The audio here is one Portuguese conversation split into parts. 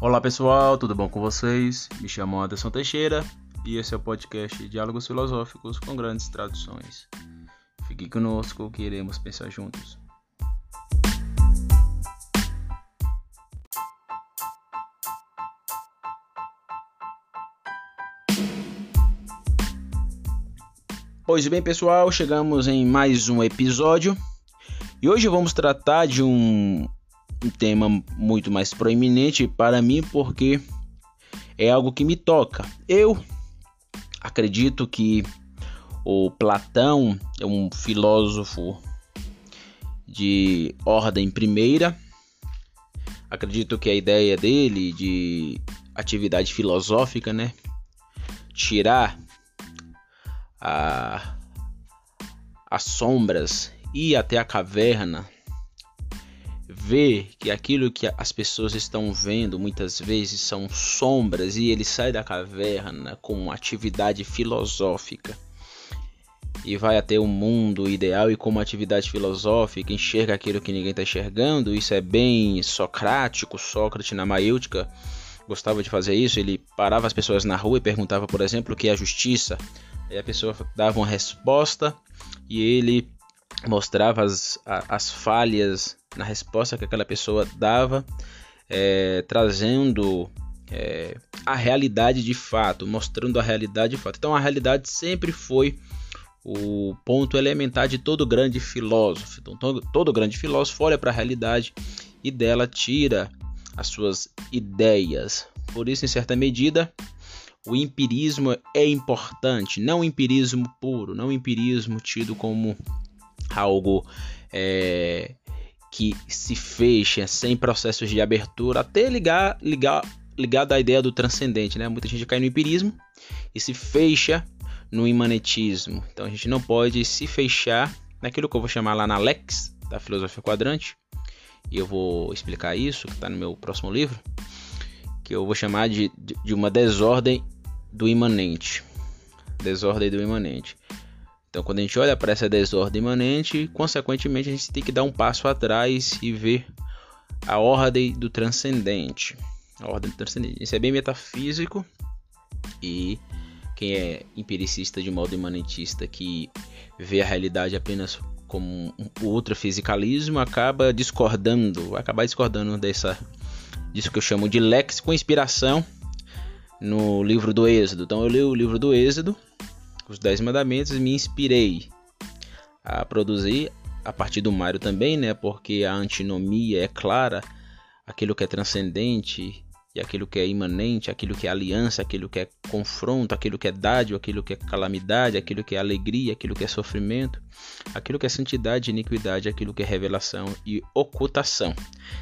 Olá pessoal, tudo bom com vocês? Me chamo Anderson Teixeira e esse é o podcast Diálogos Filosóficos com Grandes Traduções. Fique conosco que iremos pensar juntos. Pois bem, pessoal, chegamos em mais um episódio e hoje vamos tratar de um um tema muito mais proeminente para mim porque é algo que me toca. Eu acredito que o Platão é um filósofo de ordem primeira. Acredito que a ideia dele de atividade filosófica, né, tirar a, as sombras e até a caverna vê que aquilo que as pessoas estão vendo muitas vezes são sombras e ele sai da caverna com uma atividade filosófica e vai até o mundo ideal e como atividade filosófica enxerga aquilo que ninguém está enxergando. Isso é bem socrático. Sócrates na Maêutica gostava de fazer isso. Ele parava as pessoas na rua e perguntava, por exemplo, o que é justiça. Aí a pessoa dava uma resposta e ele mostrava as, as falhas na resposta que aquela pessoa dava, é, trazendo é, a realidade de fato, mostrando a realidade de fato. Então a realidade sempre foi o ponto elementar de todo grande filósofo. Então todo, todo grande filósofo olha para a realidade e dela tira as suas ideias. Por isso, em certa medida, o empirismo é importante, não o empirismo puro, não o empirismo tido como algo é, que se fecha sem processos de abertura, até ligar, ligar, ligado à ideia do transcendente, né? Muita gente cai no empirismo e se fecha no imanetismo. Então a gente não pode se fechar naquilo que eu vou chamar lá na Lex da filosofia quadrante. E eu vou explicar isso, que está no meu próximo livro, que eu vou chamar de, de uma desordem do imanente. Desordem do imanente. Então, quando a gente olha para essa desordem imanente, consequentemente a gente tem que dar um passo atrás e ver a ordem do transcendente. A ordem do transcendente. Isso é bem metafísico e quem é empiricista de modo imanentista que vê a realidade apenas como um ultrafisicalismo acaba discordando, vai acabar discordando dessa disso que eu chamo de lex com inspiração no livro do Êxodo. Então eu li o livro do Êxodo os Dez Mandamentos me inspirei a produzir a partir do Mário também, né? Porque a antinomia é clara, aquilo que é transcendente e aquilo que é imanente, aquilo que é aliança, aquilo que é confronto, aquilo que é dádiva, aquilo que é calamidade, aquilo que é alegria, aquilo que é sofrimento, aquilo que é santidade, iniquidade, aquilo que é revelação e ocultação.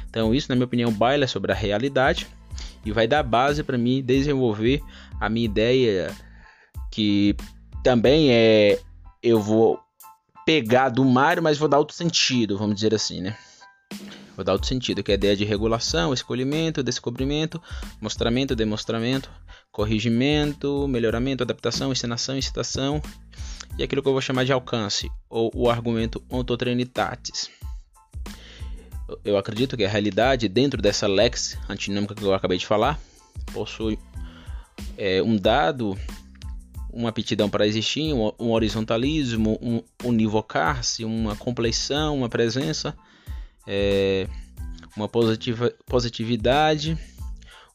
Então, isso, na minha opinião, baila sobre a realidade e vai dar base para mim desenvolver a minha ideia que também é eu vou pegar do Mário, mas vou dar outro sentido, vamos dizer assim, né? Vou dar outro sentido, que é a ideia de regulação, escolhimento, descobrimento, mostramento, demonstramento, corrigimento, melhoramento, adaptação, encenação, incitação e aquilo que eu vou chamar de alcance, ou o argumento ontotrinitatis. Eu acredito que a realidade, dentro dessa lex antinômica que eu acabei de falar, possui é, um dado uma aptidão para existir, um, um horizontalismo, um univocar-se, uma compleição, uma presença, é, uma positiva, positividade,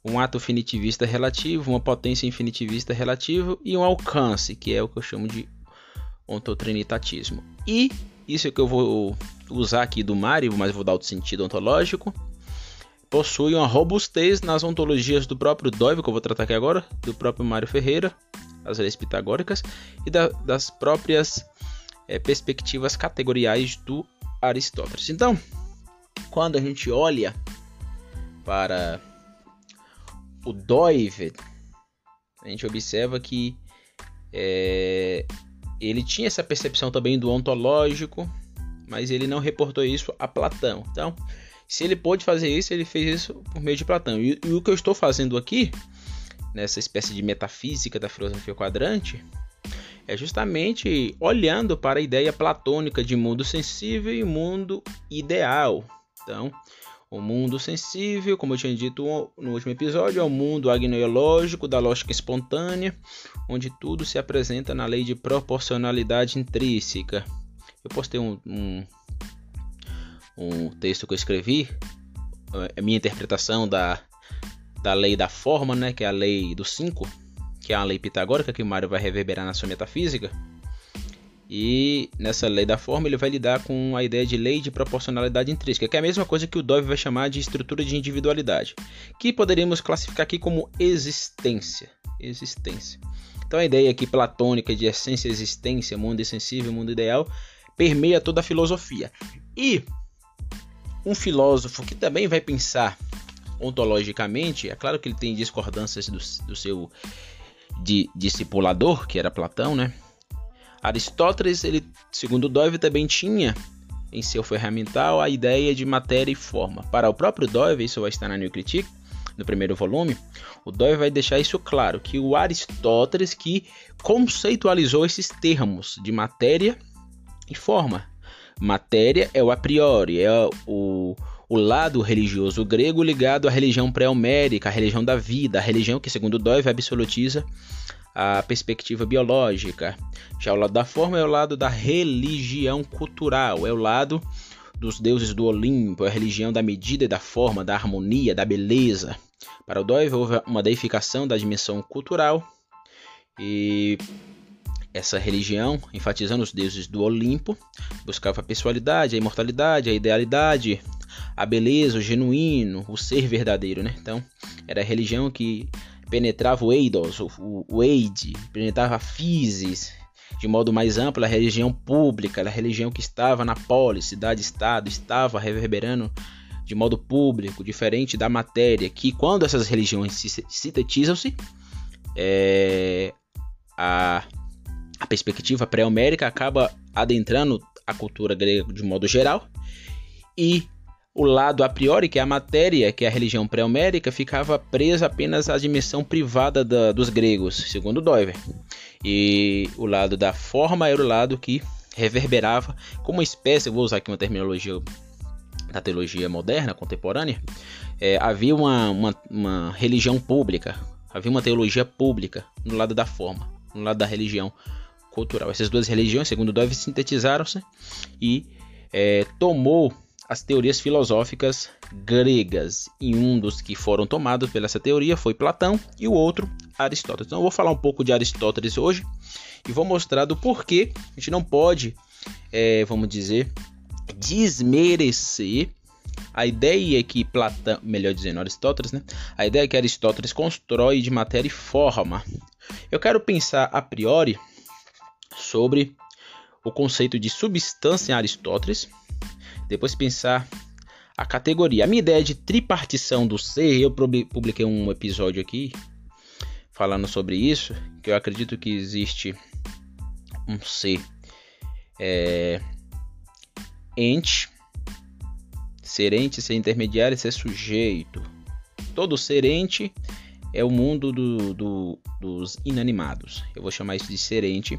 um ato finitivista relativo, uma potência infinitivista relativo e um alcance, que é o que eu chamo de ontotrinitatismo. E isso é que eu vou usar aqui do Mário, mas vou dar outro sentido ontológico, possui uma robustez nas ontologias do próprio Dóivo, que eu vou tratar aqui agora, do próprio Mário Ferreira, as leis pitagóricas e da, das próprias é, perspectivas categoriais do Aristóteles. Então, quando a gente olha para o Doivet, a gente observa que é, ele tinha essa percepção também do ontológico, mas ele não reportou isso a Platão. Então, se ele pôde fazer isso, ele fez isso por meio de Platão. E, e o que eu estou fazendo aqui nessa espécie de metafísica da filosofia quadrante, é justamente olhando para a ideia platônica de mundo sensível e mundo ideal. Então, O mundo sensível, como eu tinha dito no último episódio, é o mundo agnoiológico da lógica espontânea, onde tudo se apresenta na lei de proporcionalidade intrínseca. Eu postei um, um, um texto que eu escrevi, a minha interpretação da, da lei da forma, né, que é a lei do 5, que é a lei pitagórica que o Mário vai reverberar na sua metafísica. E nessa lei da forma ele vai lidar com a ideia de lei de proporcionalidade intrínseca, que é a mesma coisa que o Dove vai chamar de estrutura de individualidade, que poderíamos classificar aqui como existência. Existência. Então a ideia aqui platônica de essência, existência, mundo insensível, mundo ideal, permeia toda a filosofia. E um filósofo que também vai pensar ontologicamente, é claro que ele tem discordâncias do, do seu de, discipulador, que era Platão, né? Aristóteles, ele, segundo Dove, também tinha em seu ferramental a ideia de matéria e forma. Para o próprio Dove, isso vai estar na New Critique, no primeiro volume, o Dove vai deixar isso claro, que o Aristóteles que conceitualizou esses termos de matéria e forma. Matéria é o a priori, é o, o lado religioso grego ligado à religião pré-homérica, a religião da vida, a religião que, segundo Dove, absolutiza a perspectiva biológica. Já o lado da forma é o lado da religião cultural, é o lado dos deuses do Olimpo, é a religião da medida e da forma, da harmonia, da beleza. Para o Dove houve uma deificação da dimensão cultural e essa religião, enfatizando os deuses do Olimpo, buscava a pessoalidade, a imortalidade, a idealidade, a beleza, o genuíno, o ser verdadeiro, né? Então, era a religião que penetrava o Eidos, o, o Eide, penetrava a Physis, de modo mais amplo, a religião pública, a religião que estava na polis, cidade-estado, estava reverberando de modo público, diferente da matéria, que quando essas religiões se sintetizam-se, é, a, a perspectiva pré-homérica acaba adentrando a cultura grega de modo geral e o lado a priori, que é a matéria, que é a religião pré-homérica, ficava presa apenas à dimensão privada da, dos gregos, segundo Doiver. E o lado da forma era o lado que reverberava como uma espécie, vou usar aqui uma terminologia da teologia moderna, contemporânea, é, havia uma, uma, uma religião pública, havia uma teologia pública no lado da forma, no lado da religião cultural. Essas duas religiões, segundo Dove, sintetizaram-se e é, tomou as teorias filosóficas gregas. E um dos que foram tomados pela essa teoria foi Platão e o outro Aristóteles. Então eu vou falar um pouco de Aristóteles hoje e vou mostrar do porquê a gente não pode, é, vamos dizer, desmerecer a ideia que Platão, melhor dizendo, Aristóteles, né? A ideia que Aristóteles constrói de matéria e forma. Eu quero pensar a priori sobre o conceito de substância em Aristóteles, depois pensar a categoria. A minha ideia de tripartição do ser, eu publiquei um episódio aqui falando sobre isso, que eu acredito que existe um ser é, ente, ser ente, ser intermediário, ser sujeito. Todo ser ente é o mundo do, do, dos inanimados. Eu vou chamar isso de ser ente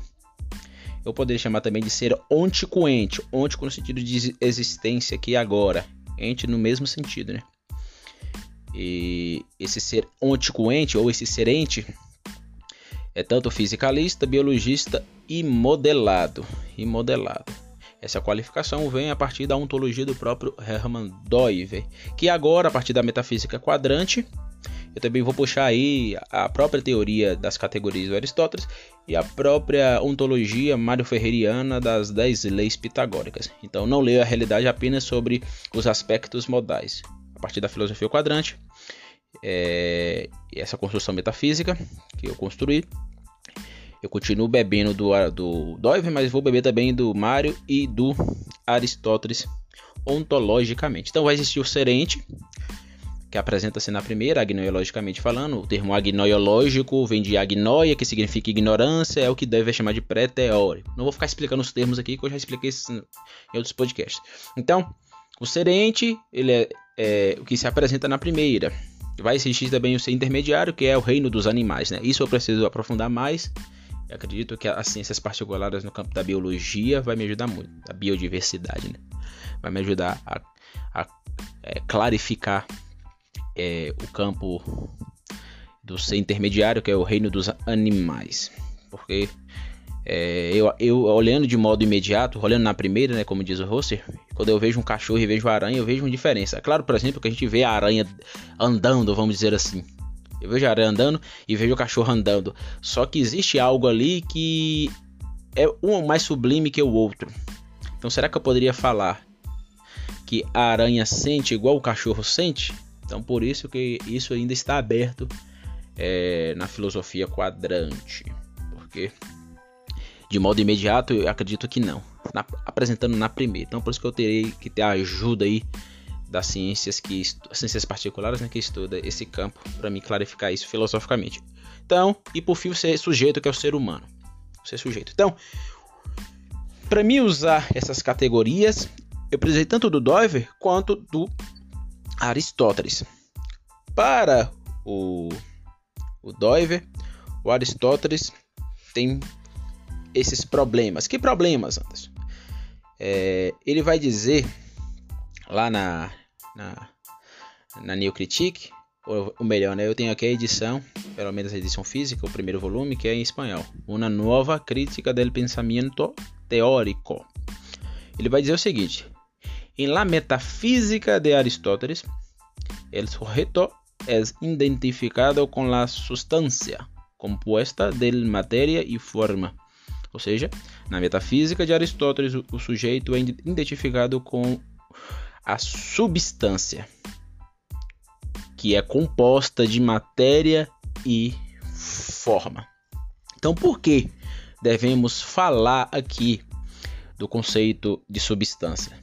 eu poderia chamar também de ser ontico-ente, ontico no sentido de existência aqui e agora, ente no mesmo sentido, né? E esse ser ontico-ente ou esse ser ente é tanto fisicalista, biologista e modelado. E modelado. Essa qualificação vem a partir da ontologia do próprio Hermann Doiver, que agora, a partir da metafísica quadrante, eu também vou puxar aí a própria teoria das categorias do Aristóteles e a própria ontologia Mário Ferreiriana das 10 leis pitagóricas. Então não leio a realidade apenas sobre os aspectos modais. A partir da filosofia quadrante, é, essa construção metafísica que eu construí, eu continuo bebendo do, do Doive, mas vou beber também do Mário e do Aristóteles ontologicamente. Então vai existir o serente, que apresenta-se na primeira, agnoiologicamente falando. O termo agnoiológico vem de agnoia, que significa ignorância, é o que deve chamar de pré-teórico. Não vou ficar explicando os termos aqui, que eu já expliquei em outros podcasts. Então, o serente, ele é, é o que se apresenta na primeira. Vai existir também o ser intermediário, que é o reino dos animais. Né? Isso eu preciso aprofundar mais. Eu acredito que as ciências particulares no campo da biologia vai me ajudar muito, da biodiversidade, né? vai me ajudar a a, é, clarificar é, o campo do ser intermediário, que é o reino dos animais. Porque é, eu, eu, olhando de modo imediato, olhando na primeira, né, como diz o Rosser, quando eu vejo um cachorro e vejo aranha, eu vejo uma diferença. É claro, por exemplo, que a gente vê a aranha andando, vamos dizer assim. Eu vejo a aranha andando e vejo o cachorro andando. Só que existe algo ali que é um mais sublime que o outro. Então, será que eu poderia falar que a aranha sente igual o cachorro sente? Então, por isso que isso ainda está aberto é, na filosofia quadrante. Porque de modo imediato, eu acredito que não. Na, apresentando na primeira. Então, por isso que eu terei que ter a ajuda aí das ciências que ciências particulares né, que estuda esse campo para me clarificar isso filosoficamente. Então, e por fim, ser sujeito que é o ser humano. Ser sujeito. Então, para mim usar essas categorias, eu precisei tanto do Dover quanto do Aristóteles. Para o, o Dover, o Aristóteles tem esses problemas. Que problemas, Anderson? É, ele vai dizer lá na, na, na New Critique, ou, ou melhor, né, eu tenho aqui a edição, pelo menos a edição física, o primeiro volume, que é em espanhol. Uma nova crítica del pensamento teórico. Ele vai dizer o seguinte: em la metafísica de Aristóteles, el sujeto es identificado con la sustancia compuesta de materia y forma ou seja, na metafísica de Aristóteles, o sujeito é identificado com a substância, que é composta de matéria e forma. Então, por que devemos falar aqui do conceito de substância?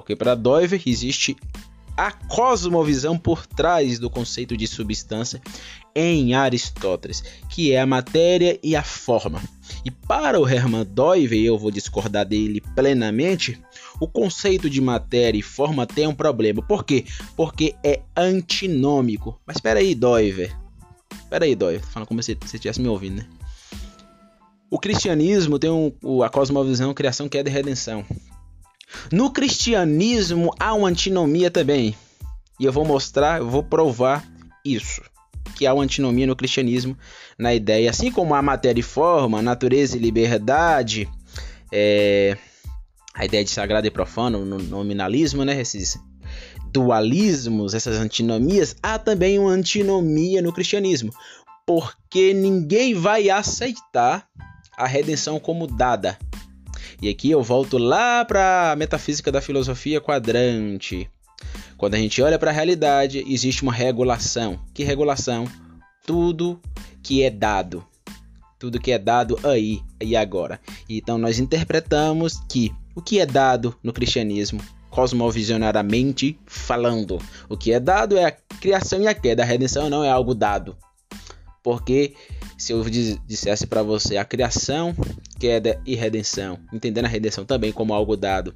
Porque para Doiver existe a cosmovisão por trás do conceito de substância em Aristóteles, que é a matéria e a forma. E para o Hermann Doive, eu vou discordar dele plenamente, o conceito de matéria e forma tem um problema. Por quê? Porque é antinômico. Mas espera aí, Doive. Espera aí, Doive. Falando como se você estivesse me ouvindo, né? O cristianismo tem um, a cosmovisão criação, queda e redenção. No cristianismo há uma antinomia também. E eu vou mostrar, eu vou provar isso. Que há uma antinomia no cristianismo, na ideia, assim como a matéria e forma, natureza e liberdade, é, a ideia de sagrado e profano, no nominalismo, né? Esses dualismos, essas antinomias, há também uma antinomia no cristianismo, porque ninguém vai aceitar a redenção como dada. E aqui eu volto lá para a metafísica da filosofia quadrante. Quando a gente olha para a realidade, existe uma regulação. Que regulação? Tudo que é dado. Tudo que é dado aí e agora. Então nós interpretamos que o que é dado no cristianismo, cosmovisionariamente falando, o que é dado é a criação e a queda. A redenção não é algo dado. Porque se eu dissesse para você a criação, queda e redenção, entendendo a redenção também como algo dado,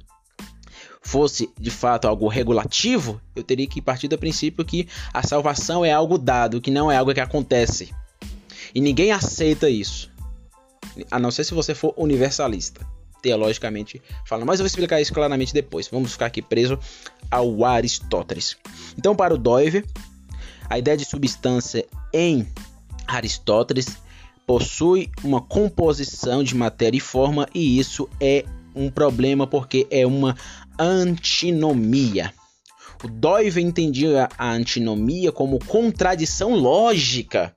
fosse de fato algo regulativo, eu teria que partir do princípio que a salvação é algo dado, que não é algo que acontece. E ninguém aceita isso. A não ser se você for universalista, teologicamente falando. Mas eu vou explicar isso claramente depois. Vamos ficar aqui preso ao Aristóteles. Então, para o Doiver, a ideia de substância em Aristóteles possui uma composição de matéria e forma, e isso é um problema porque é uma antinomia. O Doive entendia a antinomia como contradição lógica.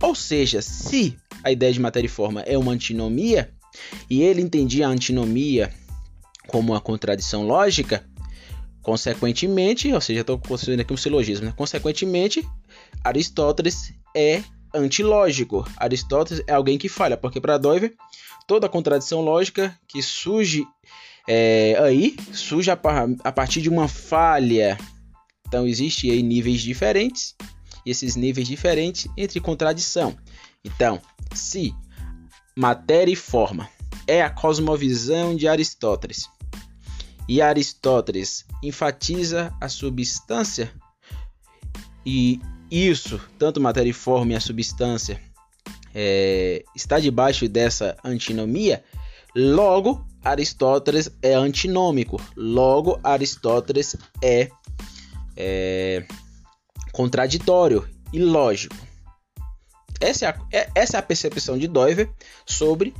Ou seja, se a ideia de matéria e forma é uma antinomia, e ele entendia a antinomia como uma contradição lógica, consequentemente, ou seja, estou construindo aqui um silogismo, né? consequentemente, Aristóteles é antilógico. Aristóteles é alguém que falha, porque para Doiver toda contradição lógica que surge é, aí surge a, a, partir de uma falha. Então existe aí níveis diferentes e esses níveis diferentes entre contradição. Então, se matéria e forma é a cosmovisão de Aristóteles e Aristóteles enfatiza a substância e isso, tanto matéria e forma e a substância, é, está debaixo dessa antinomia, logo Aristóteles é antinômico. Logo, Aristóteles é, é contraditório e lógico. Essa é, a, é, essa é a percepção de Doiver sobre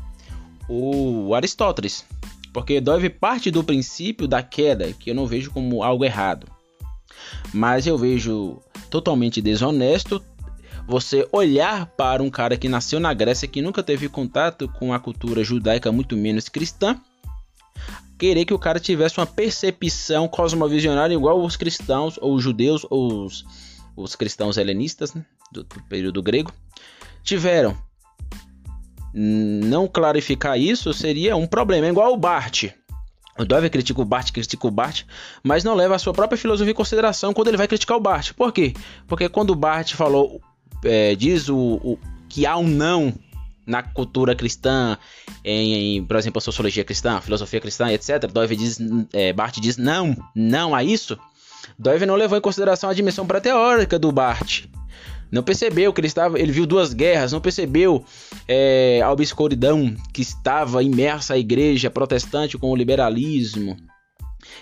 o Aristóteles. Porque Doiver parte do princípio da queda, que eu não vejo como algo errado. Mas eu vejo totalmente desonesto você olhar para um cara que nasceu na Grécia, que nunca teve contato com a cultura judaica, muito menos cristã, querer que o cara tivesse uma percepção cosmovisionária igual os cristãos, ou os judeus, ou os, os cristãos helenistas, né, do, do período grego, tiveram. Não clarificar isso seria um problema, é igual o Bart. O Dover critica o Bart, critica o Bart, mas não leva a sua própria filosofia em consideração quando ele vai criticar o Bart. Por quê? Porque quando o Bart falou, é, diz o, o, que há um não na cultura cristã, em, em, por exemplo, a sociologia cristã, a filosofia cristã, etc. Dover diz, é, Bart diz não, não a isso. Dover não levou em consideração a dimensão pré-teórica do Bart. Não percebeu que ele estava, ele viu duas guerras, não percebeu é, a obscuridão que estava imersa a igreja protestante com o liberalismo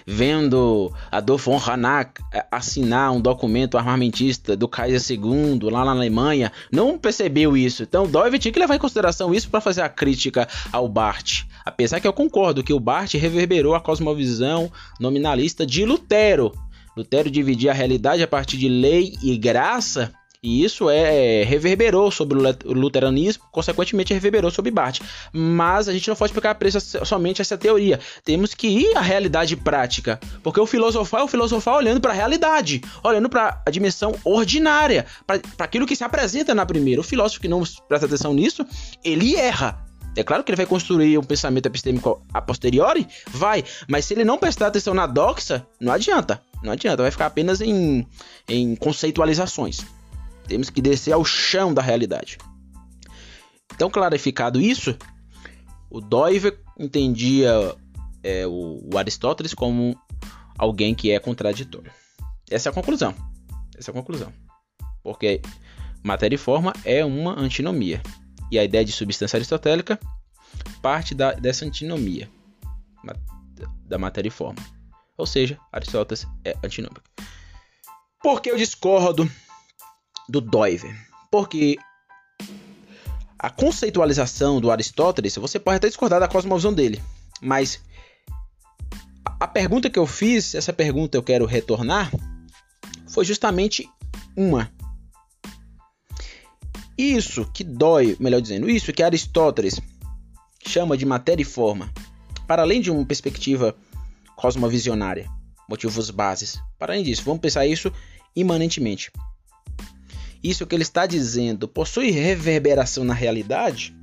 vendo Adolf von Hanak é, assinar um documento armamentista do Kaiser II lá na Alemanha, não percebeu isso. Então, Doive tinha que levar em consideração isso para fazer a crítica ao Barth. Apesar que eu concordo que o Barth reverberou a cosmovisão nominalista de Lutero. Lutero dividia a realidade a partir de lei e graça e isso é reverberou sobre o luteranismo, consequentemente reverberou sobre Barth. Mas a gente não pode explicar preço somente essa teoria. Temos que ir à realidade prática, porque o filosofar é o filosofar olhando para a realidade, olhando para a dimensão ordinária, para aquilo que se apresenta na primeira. O filósofo que não presta atenção nisso, ele erra. É claro que ele vai construir um pensamento epistêmico a posteriori, vai, mas se ele não prestar atenção na doxa, não adianta. Não adianta, vai ficar apenas em, em conceitualizações. Temos que descer ao chão da realidade. Então, clarificado isso, o Doiver entendia é, o, o, Aristóteles como alguém que é contraditório. Essa é a conclusão. Essa é a conclusão. Porque matéria e forma é uma antinomia. E a ideia de substância aristotélica parte da, dessa antinomia da matéria e forma. Ou seja, Aristóteles é antinômico. Por que eu discordo do Doiver. Porque a conceitualização do Aristóteles, você pode até discordar da cosmovisão dele, mas a pergunta que eu fiz, essa pergunta eu quero retornar, foi justamente uma. Isso que dói, melhor dizendo, isso que Aristóteles chama de matéria e forma, para além de uma perspectiva cosmovisionária, motivos bases. Para além disso, vamos pensar isso imanentemente isso que ele está dizendo possui reverberação na realidade?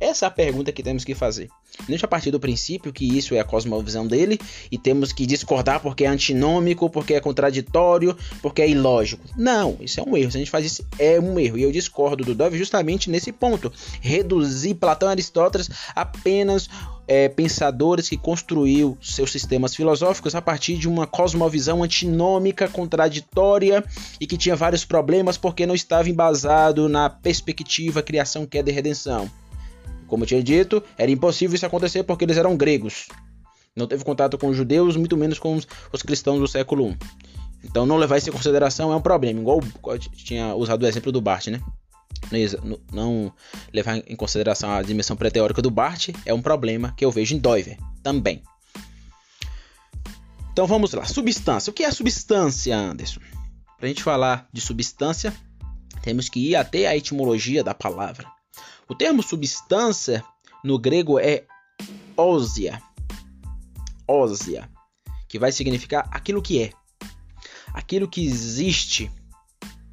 Essa é a pergunta que temos que fazer. Deixa a partir do princípio que isso é a cosmovisão dele e temos que discordar porque é antinômico, porque é contraditório, porque é ilógico. Não, isso é um erro. Se a gente faz isso, é um erro. E eu discordo do Dove justamente nesse ponto. Reduzir Platão e Aristóteles apenas é, pensadores que construiu seus sistemas filosóficos a partir de uma cosmovisão antinômica, contraditória e que tinha vários problemas porque não estava embasado na perspectiva criação, queda e redenção. Como eu tinha dito, era impossível isso acontecer porque eles eram gregos. Não teve contato com os judeus, muito menos com os cristãos do século I. Então não levar isso em consideração é um problema, igual eu tinha usado o exemplo do Bart, né? Não levar em consideração a dimensão pré-teórica do Bart é um problema que eu vejo em Doiver também. Então vamos lá, substância. O que é substância, Anderson? Para a gente falar de substância, temos que ir até a etimologia da palavra. O termo substância no grego é ósia. Ósia, que vai significar aquilo que é. Aquilo que existe.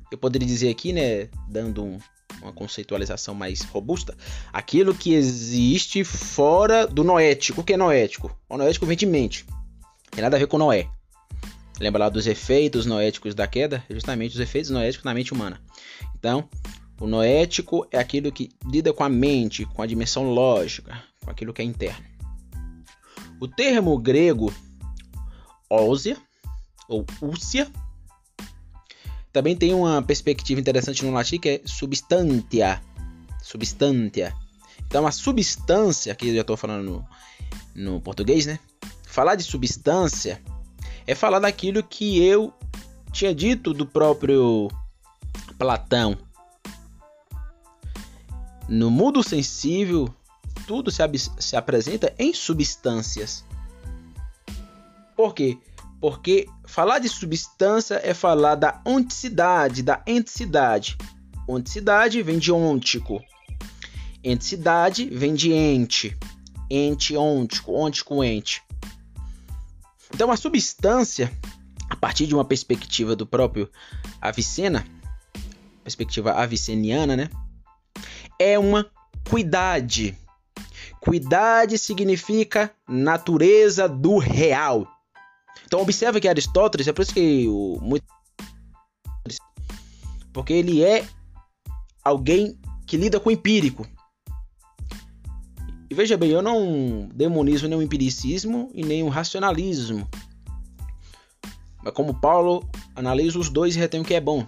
Eu poderia dizer aqui, né, dando um, uma conceitualização mais robusta, aquilo que existe fora do noético. O que é noético? O noético vem de mente. Tem nada a ver com Noé. Lembra lá dos efeitos noéticos da queda? Justamente os efeitos noéticos na mente humana. Então, o noético é aquilo que lida com a mente, com a dimensão lógica, com aquilo que é interno. O termo grego ósia ou úcia também tem uma perspectiva interessante no latim que é substantia. Substantia. Então a substância, aqui eu já estou falando no, no português, né? Falar de substância é falar daquilo que eu tinha dito do próprio Platão. No mundo sensível, tudo se, se apresenta em substâncias. Por quê? Porque falar de substância é falar da onticidade, da enticidade. Onticidade vem de ontico. Enticidade vem de ente. Ente, ontico, ontico, ente. Então a substância, a partir de uma perspectiva do próprio Avicena, perspectiva aviceniana, né? É uma cuidade. Cuidade significa natureza do real. Então observa que Aristóteles, é por isso que o muito porque ele é alguém que lida com o empírico. E veja bem, eu não demonizo nem o empiricismo e nem o racionalismo. Mas como Paulo, analiso os dois e retém o que é bom.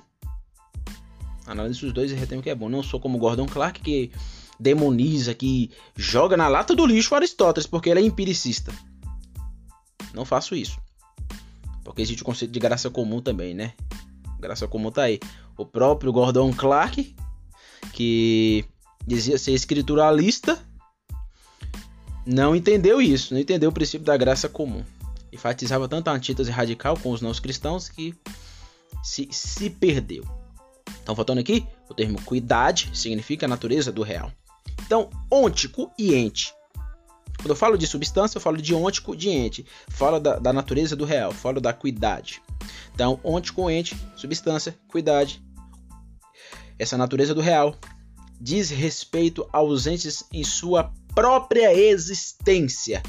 Analiso os dois e retém o que é bom. Não sou como Gordon Clark que demoniza, que joga na lata do lixo Aristóteles porque ele é empiricista. Não faço isso. Porque existe o conceito de graça comum também, né? Graça comum tá aí. O próprio Gordon Clark, que dizia ser escrituralista, não entendeu isso, não entendeu o princípio da graça comum. Enfatizava tanto a antítese radical com os não cristãos que se, se perdeu. Então, faltando aqui, o termo cuidade significa natureza do real. Então, ôntico e ente quando eu falo de substância, eu falo de ôntico, de ente. Falo da, da natureza do real, falo da cuidade. Então, ôntico, ente, substância, cuidade. Essa natureza do real diz respeito aos entes em sua própria existência.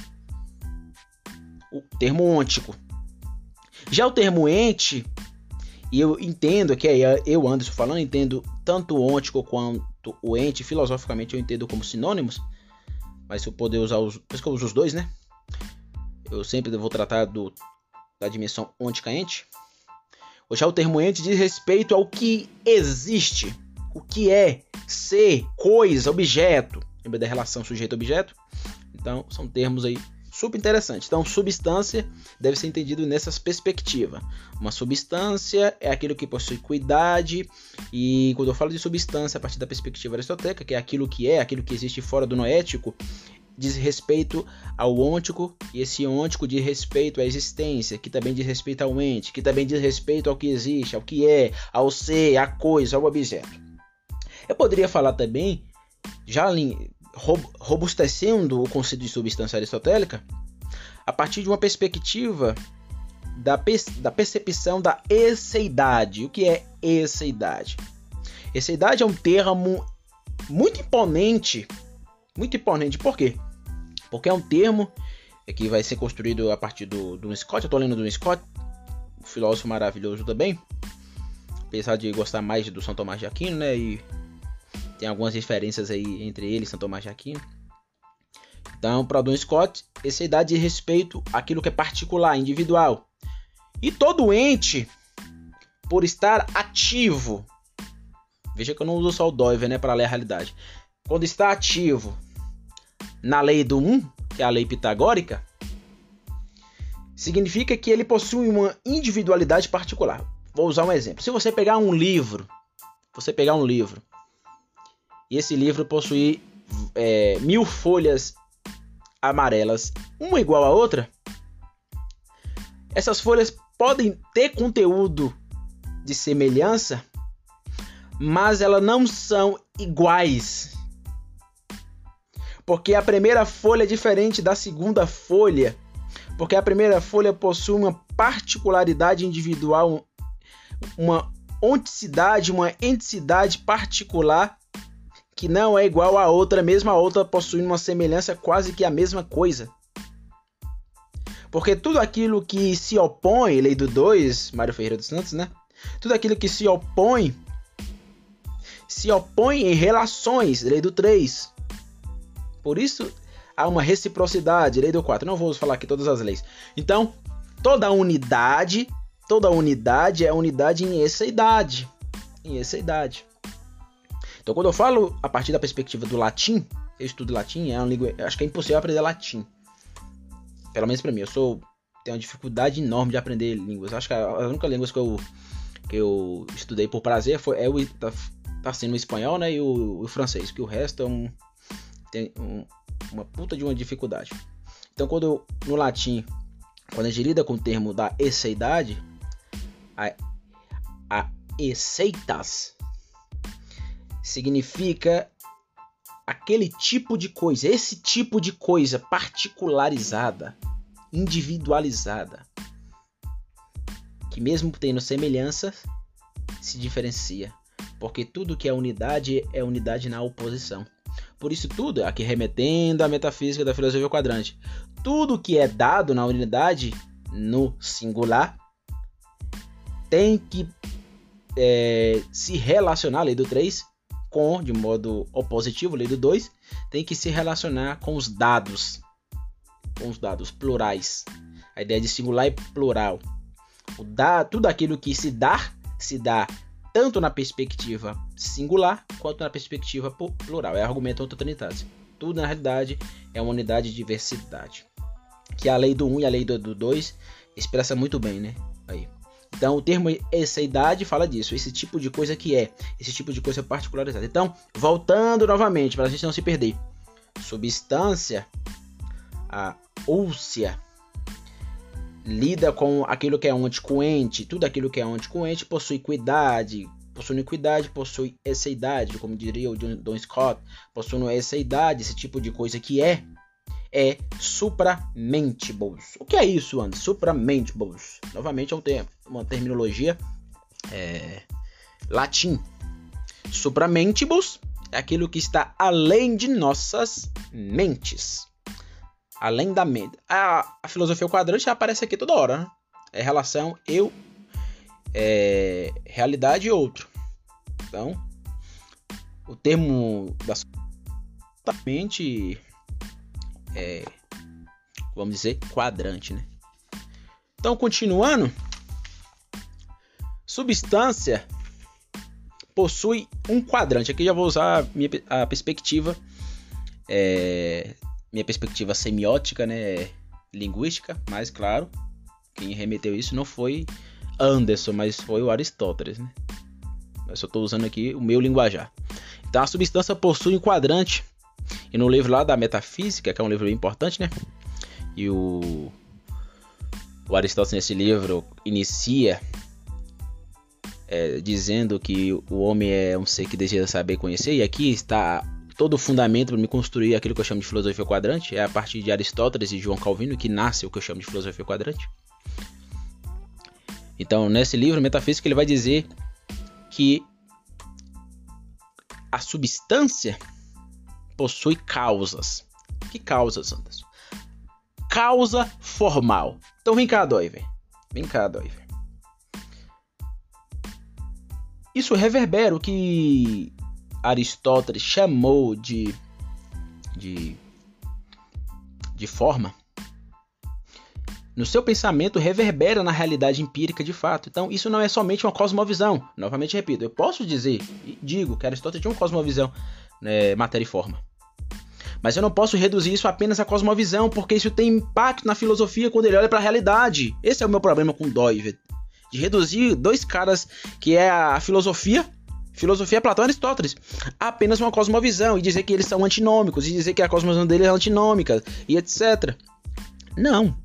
O termo ôntico. Já o termo ente, e eu entendo que é eu, Anderson, falando, entendo tanto o ôntico quanto o ente, filosoficamente eu entendo como sinônimos mas se eu poder usar os. Por isso que eu uso os dois, né? Eu sempre vou tratar do, da dimensão ontica-ente. Já o termo ente diz respeito ao que existe, o que é ser, coisa, objeto. Lembra da relação sujeito-objeto? Então, são termos aí super interessante. Então, substância deve ser entendido nessas perspectivas. Uma substância é aquilo que possui cuidade, e quando eu falo de substância a partir da perspectiva aristotélica, que é aquilo que é, aquilo que existe fora do noético, diz respeito ao ôntico, e esse ôntico diz respeito à existência, que também diz respeito ao ente, que também diz respeito ao que existe, ao que é, ao ser, à coisa, ao objeto. Eu poderia falar também, já robustecendo o conceito de substância aristotélica a partir de uma perspectiva da, da percepção da esseidade. O que é esseidade? Esseidade é um termo muito imponente, muito imponente. Por quê? Porque é um termo que vai ser construído a partir do, do Scott. Eu estou lendo do Scott, um filósofo maravilhoso também. Apesar de gostar mais do São Tomás de Aquino, né? E tem algumas diferenças aí entre ele e São Tomás de Aquino. Então, para Don Scott, essa idade de respeito àquilo que é particular, individual. E todo ente, por estar ativo, veja que eu não uso só o Doiver né, para ler a realidade. Quando está ativo na lei do 1, que é a lei pitagórica, significa que ele possui uma individualidade particular. Vou usar um exemplo. Se você pegar um livro, você pegar um livro e esse livro possui é, mil folhas amarelas, uma igual à outra. Essas folhas podem ter conteúdo de semelhança, mas elas não são iguais. Porque a primeira folha é diferente da segunda folha. Porque a primeira folha possui uma particularidade individual, uma onticidade, uma enticidade particular que não é igual à outra, mesmo a outra possuindo uma semelhança quase que a mesma coisa. Porque tudo aquilo que se opõe, lei do 2, Mário Ferreira dos Santos, né? Tudo aquilo que se opõe se opõe em relações, lei do 3. Por isso há uma reciprocidade, lei do 4. Não vou falar aqui todas as leis. Então, toda unidade, toda unidade é unidade em essa idade. Em essa idade. Então, quando eu falo a partir da perspectiva do latim, eu estudo latim, é uma língua, acho que é impossível aprender latim. Pelo menos para mim, eu sou tenho uma dificuldade enorme de aprender línguas. Acho que a, única língua que eu que eu estudei por prazer foi é o tá, tá sendo o espanhol, né, e o, o francês, que o resto é um tem um, uma puta de uma dificuldade. Então, quando no latim, quando a gente lida com o termo da esseidade, a, a esseitas significa aquele tipo de coisa, esse tipo de coisa particularizada, individualizada, que mesmo tendo semelhança, se diferencia, porque tudo que é unidade é unidade na oposição. Por isso tudo, aqui remetendo à metafísica da filosofia quadrante, tudo que é dado na unidade no singular tem que é, se relacionar, lei do 3, com, de modo opositivo, lei do 2, tem que se relacionar com os dados, com os dados plurais. A ideia de singular é plural. O da, tudo aquilo que se dá, se dá tanto na perspectiva singular quanto na perspectiva plural. É argumento autotrinitário. Tudo na realidade é uma unidade de diversidade. Que a lei do 1 um e a lei do 2 expressa muito bem, né? Aí. Então, o termo essa idade fala disso, esse tipo de coisa que é, esse tipo de coisa particularizada. Então, voltando novamente, para a gente não se perder. Substância, a úlcera, lida com aquilo que é anticoente, tudo aquilo que é anticoente possui equidade, possui equidade, possui essa idade, como diria o Don Scott, possui essa idade, esse tipo de coisa que é é supramentables. O que é isso, Anderson? Supramentables. Novamente é um uma terminologia é, latim. Supramentables é aquilo que está além de nossas mentes. Além da mente. A, a filosofia quadrante aparece aqui toda hora. Né? É relação eu, é, realidade e outro. Então, o termo da mente é, vamos dizer, quadrante, né? Então, continuando, substância possui um quadrante. Aqui já vou usar minha, a perspectiva, é, minha perspectiva semiótica, né, linguística, mas claro, quem remeteu isso não foi Anderson, mas foi o Aristóteles, né? Eu só estou usando aqui o meu linguajar. Então, a substância possui um quadrante e no livro lá da Metafísica, que é um livro importante, né? E o, o Aristóteles nesse livro inicia é, dizendo que o homem é um ser que deseja saber conhecer, e aqui está todo o fundamento para me construir aquilo que eu chamo de filosofia quadrante, é a partir de Aristóteles e João Calvino que nasce o que eu chamo de filosofia quadrante. Então, nesse livro Metafísica, ele vai dizer que a substância possui causas. Que causas, Anderson? Causa formal. Então vem cá, Doiver. Vem cá, Doiver. Isso reverbera o que Aristóteles chamou de, de, de forma. No seu pensamento, reverbera na realidade empírica de fato. Então, isso não é somente uma cosmovisão. Novamente repito, eu posso dizer e digo que Aristóteles tinha uma cosmovisão né, matéria e forma. Mas eu não posso reduzir isso apenas à cosmovisão, porque isso tem impacto na filosofia quando ele olha para a realidade. Esse é o meu problema com Doivet. De reduzir dois caras que é a filosofia, filosofia Platão e Aristóteles, apenas uma cosmovisão e dizer que eles são antinômicos e dizer que a cosmovisão deles é antinômica e etc. Não.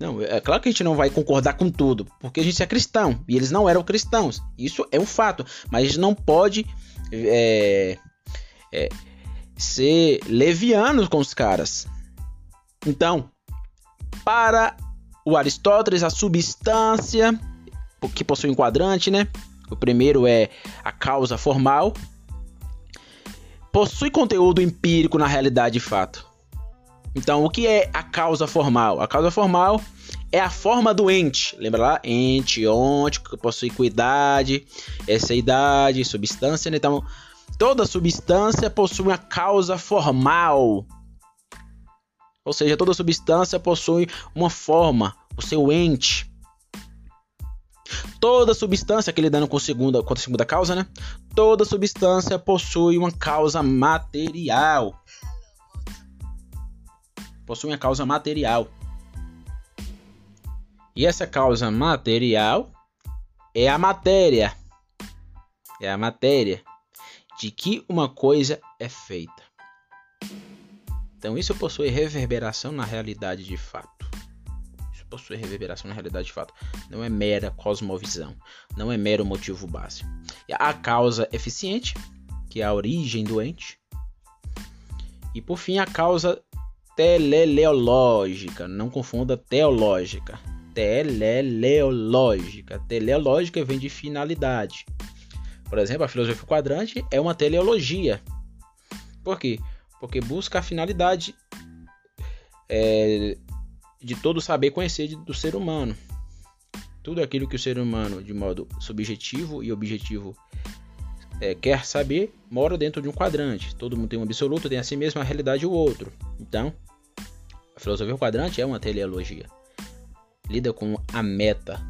Não, é claro que a gente não vai concordar com tudo, porque a gente é cristão e eles não eram cristãos. Isso é um fato, mas a gente não pode é, é, ser levianos com os caras. Então, para o Aristóteles, a substância que possui um quadrante, né? O primeiro é a causa formal. Possui conteúdo empírico na realidade de fato. Então, o que é a causa formal? A causa formal é a forma do ente. Lembra lá? Ente, onte, que possui cuidade, essa idade, substância. Né? Então, Toda substância possui uma causa formal. Ou seja, toda substância possui uma forma, o seu ente. Toda substância, aquele dando com segunda, com a segunda causa, né? Toda substância possui uma causa material. possui uma causa material. E essa causa material é a matéria. É a matéria de que uma coisa é feita. Então isso possui reverberação na realidade de fato. Isso possui reverberação na realidade de fato. Não é mera cosmovisão. Não é mero motivo básico. A causa eficiente, que é a origem doente. E por fim a causa teleleológica. Não confunda teológica. Teleleológica. Teleológica vem de finalidade. Por exemplo, a filosofia quadrante é uma teleologia. Por quê? Porque busca a finalidade é, de todo saber conhecer do ser humano. Tudo aquilo que o ser humano, de modo subjetivo e objetivo, é, quer saber, mora dentro de um quadrante. Todo mundo tem um absoluto, tem a si mesmo a realidade e o outro. Então, a filosofia quadrante é uma teleologia. Lida com a meta.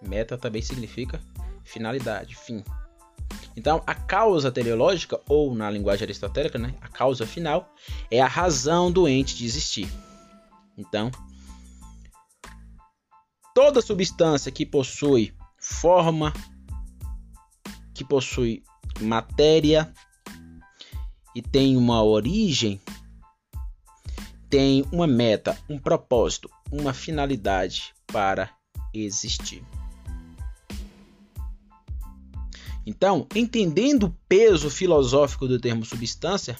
Meta também significa finalidade, fim. Então, a causa teleológica, ou na linguagem aristotélica, né, a causa final, é a razão do ente de existir. Então, toda substância que possui forma, que possui matéria e tem uma origem, tem uma meta, um propósito, uma finalidade para existir. Então, entendendo o peso filosófico do termo substância,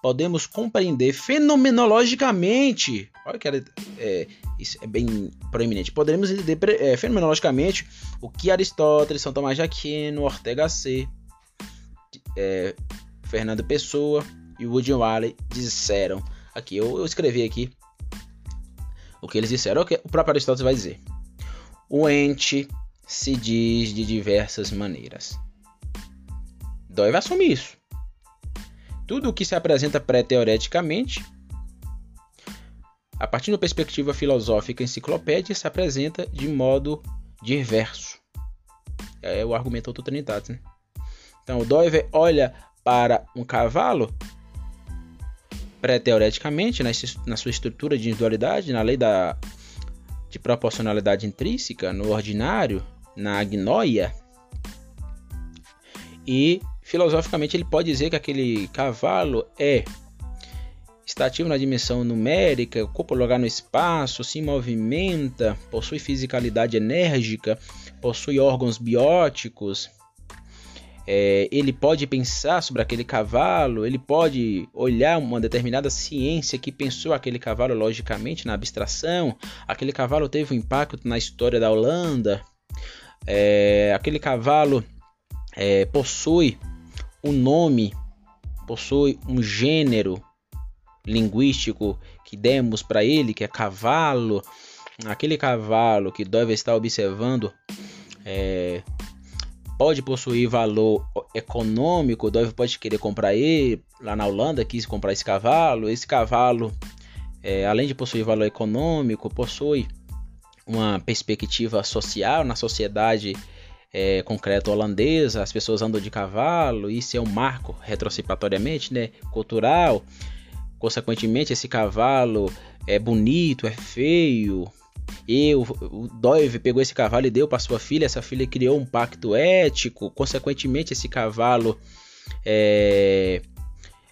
podemos compreender fenomenologicamente, olha que é, isso é bem proeminente, podemos entender é, fenomenologicamente o que Aristóteles, São Tomás de Aquino, Ortega C, é, Fernando Pessoa e Woody Allen disseram. Aqui, eu, eu escrevi aqui o que eles disseram, o que o próprio Aristóteles vai dizer. O ente se diz de diversas maneiras. Dói assumir isso. Tudo o que se apresenta pré-teoreticamente, a partir da perspectiva filosófica enciclopédia, se apresenta de modo diverso. É o argumento autotrinitatis. Né? Então, o Doiver olha para um cavalo pré-teoreticamente, na sua estrutura de individualidade, na lei da, de proporcionalidade intrínseca, no ordinário, na agnoia, e filosoficamente ele pode dizer que aquele cavalo é estativo na dimensão numérica, ocupa lugar no espaço, se movimenta, possui fisicalidade enérgica, possui órgãos bióticos, é, ele pode pensar sobre aquele cavalo, ele pode olhar uma determinada ciência que pensou aquele cavalo logicamente na abstração, aquele cavalo teve um impacto na história da Holanda, é, aquele cavalo é, possui um nome, possui um gênero linguístico que demos para ele, que é cavalo. Aquele cavalo que deve estar observando é, pode possuir valor econômico, Dove pode querer comprar ele lá na Holanda, quis comprar esse cavalo. Esse cavalo, é, além de possuir valor econômico, possui uma perspectiva social na sociedade é, concreta holandesa, as pessoas andam de cavalo, isso é um marco retrocipatoriamente, né, cultural. Consequentemente, esse cavalo é bonito, é feio. E o, o pegou esse cavalo e deu para sua filha, essa filha criou um pacto ético. Consequentemente, esse cavalo é,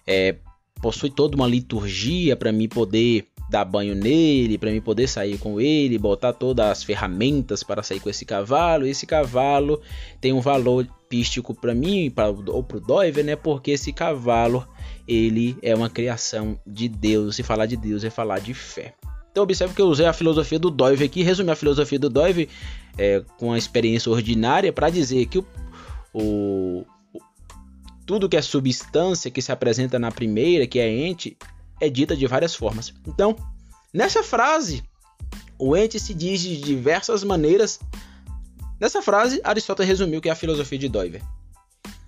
é, possui toda uma liturgia para mim poder dar banho nele, para mim poder sair com ele, botar todas as ferramentas para sair com esse cavalo. Esse cavalo tem um valor pístico para mim pra, ou para o Doiver, né? Porque esse cavalo ele é uma criação de Deus. Se falar de Deus é falar de fé. Então observe que eu usei a filosofia do Doive aqui, resumi a filosofia do Doive é, com a experiência ordinária para dizer que o, o, tudo que é substância que se apresenta na primeira, que é ente, é dita de várias formas. Então, nessa frase, o ente se diz de diversas maneiras. Nessa frase, Aristóteles resumiu que é a filosofia de Doiver.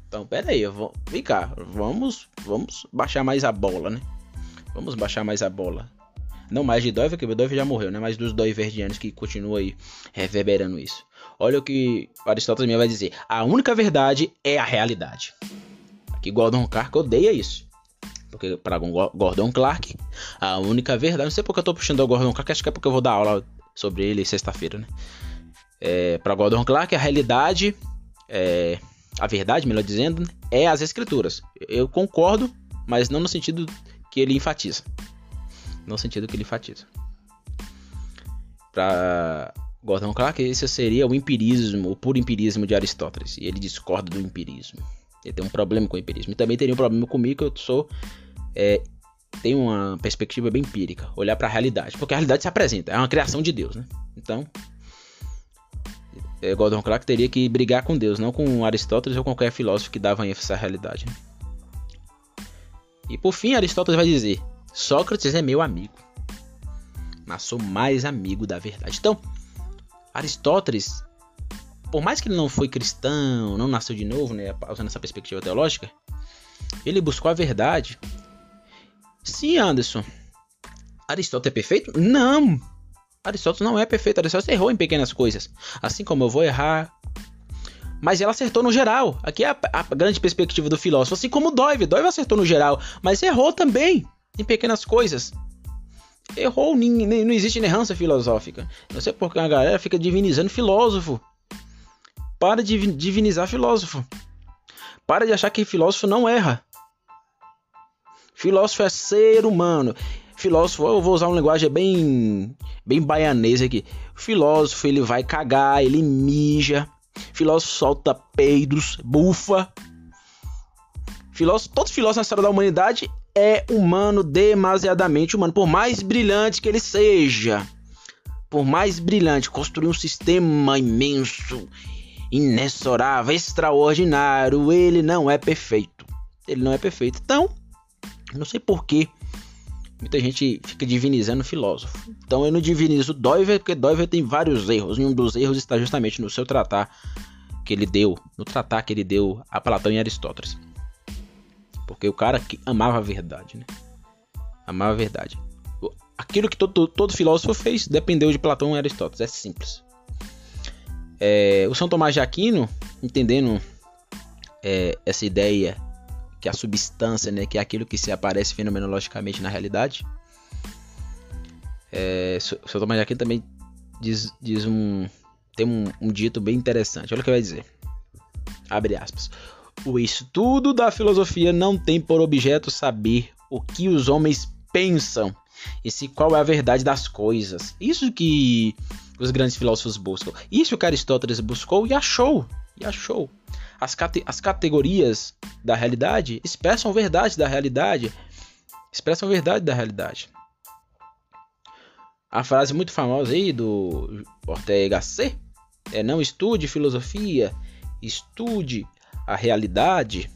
Então, pera aí, vou, vem cá, vamos, vamos baixar mais a bola, né? Vamos baixar mais a bola. Não mais de Doiver, porque o Doiver já morreu, né? Mas dos Doiverdianos que continuam aí reverberando isso. Olha o que Aristóteles vai dizer. A única verdade é a realidade. Aqui Gordon Carr odeia isso. Porque para Gordon Clark, a única verdade, não sei porque eu tô puxando o Gordon Clark, acho que é porque eu vou dar aula sobre ele sexta-feira, né? É, para Gordon Clark, a realidade, é, a verdade, melhor dizendo, é as escrituras. Eu concordo, mas não no sentido que ele enfatiza. No sentido que ele enfatiza. Para Gordon Clark, esse seria o empirismo, o puro empirismo de Aristóteles. E ele discorda do empirismo. Ele tem um problema com o empirismo. E também teria um problema comigo que eu sou é, tem uma perspectiva bem empírica, olhar para a realidade, porque a realidade se apresenta, é uma criação de Deus, né? Então, é, Gordon Clark teria que brigar com Deus, não com Aristóteles ou qualquer filósofo que dava ênfase à realidade. Né? E por fim, Aristóteles vai dizer: Sócrates é meu amigo, mas sou mais amigo da verdade. Então, Aristóteles, por mais que ele não foi cristão, não nasceu de novo, né, usando essa perspectiva teológica, ele buscou a verdade Sim, Anderson. Aristóteles é perfeito? Não! Aristóteles não é perfeito. Aristóteles errou em pequenas coisas. Assim como eu vou errar. Mas ela acertou no geral. Aqui é a, a grande perspectiva do filósofo. Assim como Dove. Dove acertou no geral. Mas errou também em pequenas coisas. Errou, não existe inerrância filosófica. Não sei porque a galera fica divinizando filósofo. Para de divinizar filósofo. Para de achar que filósofo não erra. Filósofo é ser humano. Filósofo, eu vou usar uma linguagem bem bem baianesa aqui. Filósofo, ele vai cagar, ele mija. Filósofo solta peidos, bufa. Filósofo, todo filósofo na história da humanidade é humano, demasiadamente humano, por mais brilhante que ele seja. Por mais brilhante, construir um sistema imenso, inexorável, extraordinário, ele não é perfeito. Ele não é perfeito. Então, não sei porquê. Muita gente fica divinizando o filósofo. Então eu não divinizo Doiver, porque Doiver tem vários erros. E um dos erros está justamente no seu tratar que ele deu, no tratar que ele deu a Platão e Aristóteles. Porque o cara que amava a verdade, né? Amava a verdade. Aquilo que todo, todo filósofo fez dependeu de Platão e Aristóteles. É simples. É, o São Tomás de Aquino, entendendo é, essa ideia que a substância, né, que é aquilo que se aparece fenomenologicamente na realidade. É, o São Tomás de Aquino também diz, diz um tem um, um, dito bem interessante. Olha o que vai dizer. Abre aspas. O estudo da filosofia não tem por objeto saber o que os homens pensam e se qual é a verdade das coisas. Isso que os grandes filósofos buscam. Isso que Aristóteles buscou e achou. E achou as, cate as categorias da realidade expressam verdade da realidade. Expressam verdade da realidade. A frase muito famosa aí do Ortega C é não estude filosofia, estude a realidade.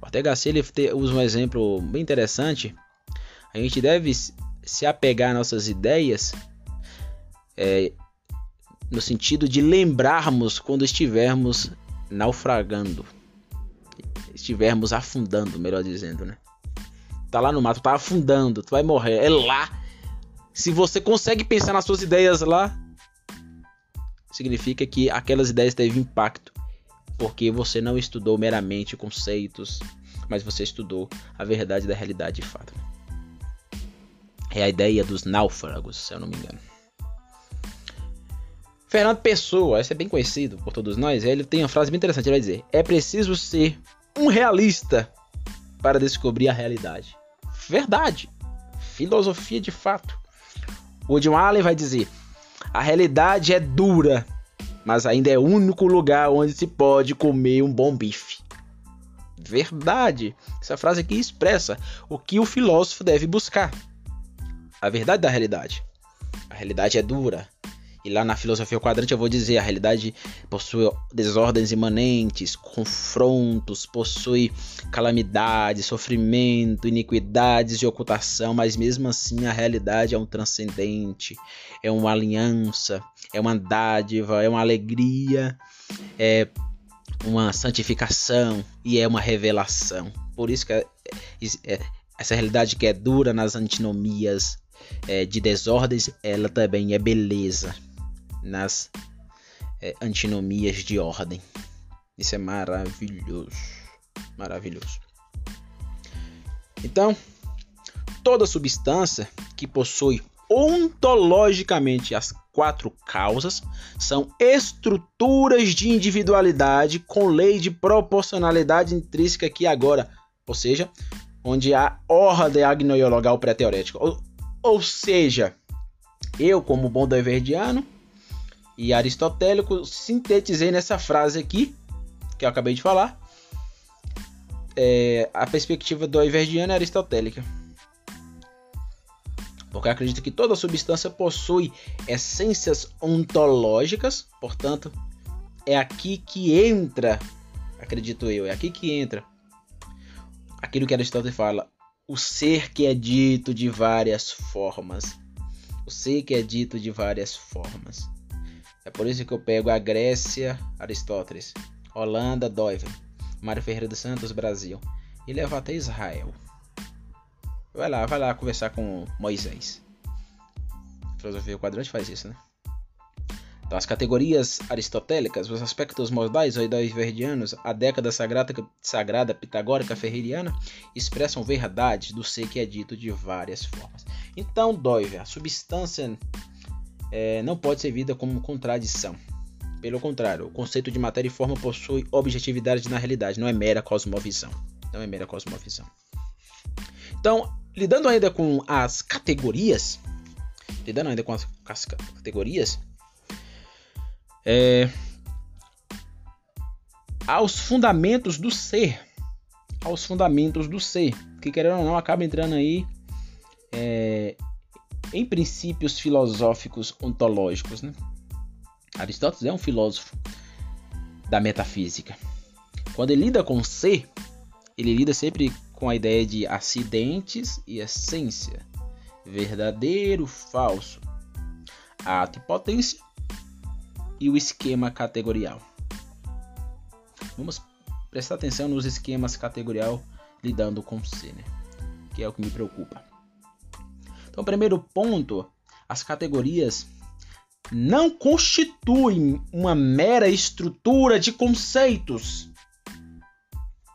Ortega C ele usa um exemplo bem interessante. A gente deve se apegar às nossas ideias é, no sentido de lembrarmos quando estivermos naufragando, estivermos afundando, melhor dizendo, né? Tá lá no mato, tá afundando, tu vai morrer. É lá. Se você consegue pensar nas suas ideias lá, significa que aquelas ideias teve impacto, porque você não estudou meramente conceitos, mas você estudou a verdade da realidade de fato. É a ideia dos náufragos, se eu não me engano. Fernando Pessoa, esse é bem conhecido por todos nós, ele tem uma frase bem interessante, ele vai dizer: "É preciso ser um realista para descobrir a realidade". Verdade. Filosofia de fato. Woody Allen vai dizer: "A realidade é dura, mas ainda é o único lugar onde se pode comer um bom bife". Verdade. Essa frase aqui expressa o que o filósofo deve buscar. A verdade da realidade. A realidade é dura, e lá na filosofia quadrante eu vou dizer, a realidade possui desordens imanentes, confrontos, possui calamidade, sofrimento, iniquidades e ocultação, mas mesmo assim a realidade é um transcendente, é uma aliança, é uma dádiva, é uma alegria, é uma santificação e é uma revelação. Por isso que é, é, essa realidade que é dura nas antinomias é, de desordens, ela também é beleza nas é, antinomias de ordem. Isso é maravilhoso. Maravilhoso. Então, toda substância que possui ontologicamente as quatro causas são estruturas de individualidade com lei de proporcionalidade intrínseca aqui agora, ou seja, onde há ordem agnoiologal pré-teorética. Ou, ou seja, eu, como bom doiverdiano e aristotélico, sintetizei nessa frase aqui, que eu acabei de falar, é, a perspectiva do doiverdiana é aristotélica porque acredito que toda substância possui essências ontológicas, portanto, é aqui que entra, acredito eu, é aqui que entra aquilo que Aristóteles fala, o ser que é dito de várias formas. O ser que é dito de várias formas. É por isso que eu pego a Grécia, Aristóteles, Holanda, Doiver, Mário Ferreira dos Santos, Brasil, e levo até Israel. Vai lá, vai lá conversar com Moisés. A filosofia quadrante faz isso, né? Então, as categorias aristotélicas, os aspectos modais ou verdianos, a década sagrada, sagrada pitagórica ferreiriana, expressam verdades do ser que é dito de várias formas. Então, Doiver, a substância é, não pode ser vista como contradição. Pelo contrário, o conceito de matéria e forma possui objetividade na realidade, não é mera cosmovisão. Não é mera cosmovisão. Então, lidando ainda com as categorias, lidando ainda com as, com as categorias, é, aos fundamentos do ser, aos fundamentos do ser, que querendo ou não acaba entrando aí é, em princípios filosóficos ontológicos, né? Aristóteles é um filósofo da metafísica. Quando ele lida com ser, ele lida sempre com a ideia de acidentes e essência, verdadeiro, falso, ato e potência e o esquema categorial. Vamos prestar atenção nos esquemas categorial lidando com C, né? que é o que me preocupa. Então, primeiro ponto, as categorias não constituem uma mera estrutura de conceitos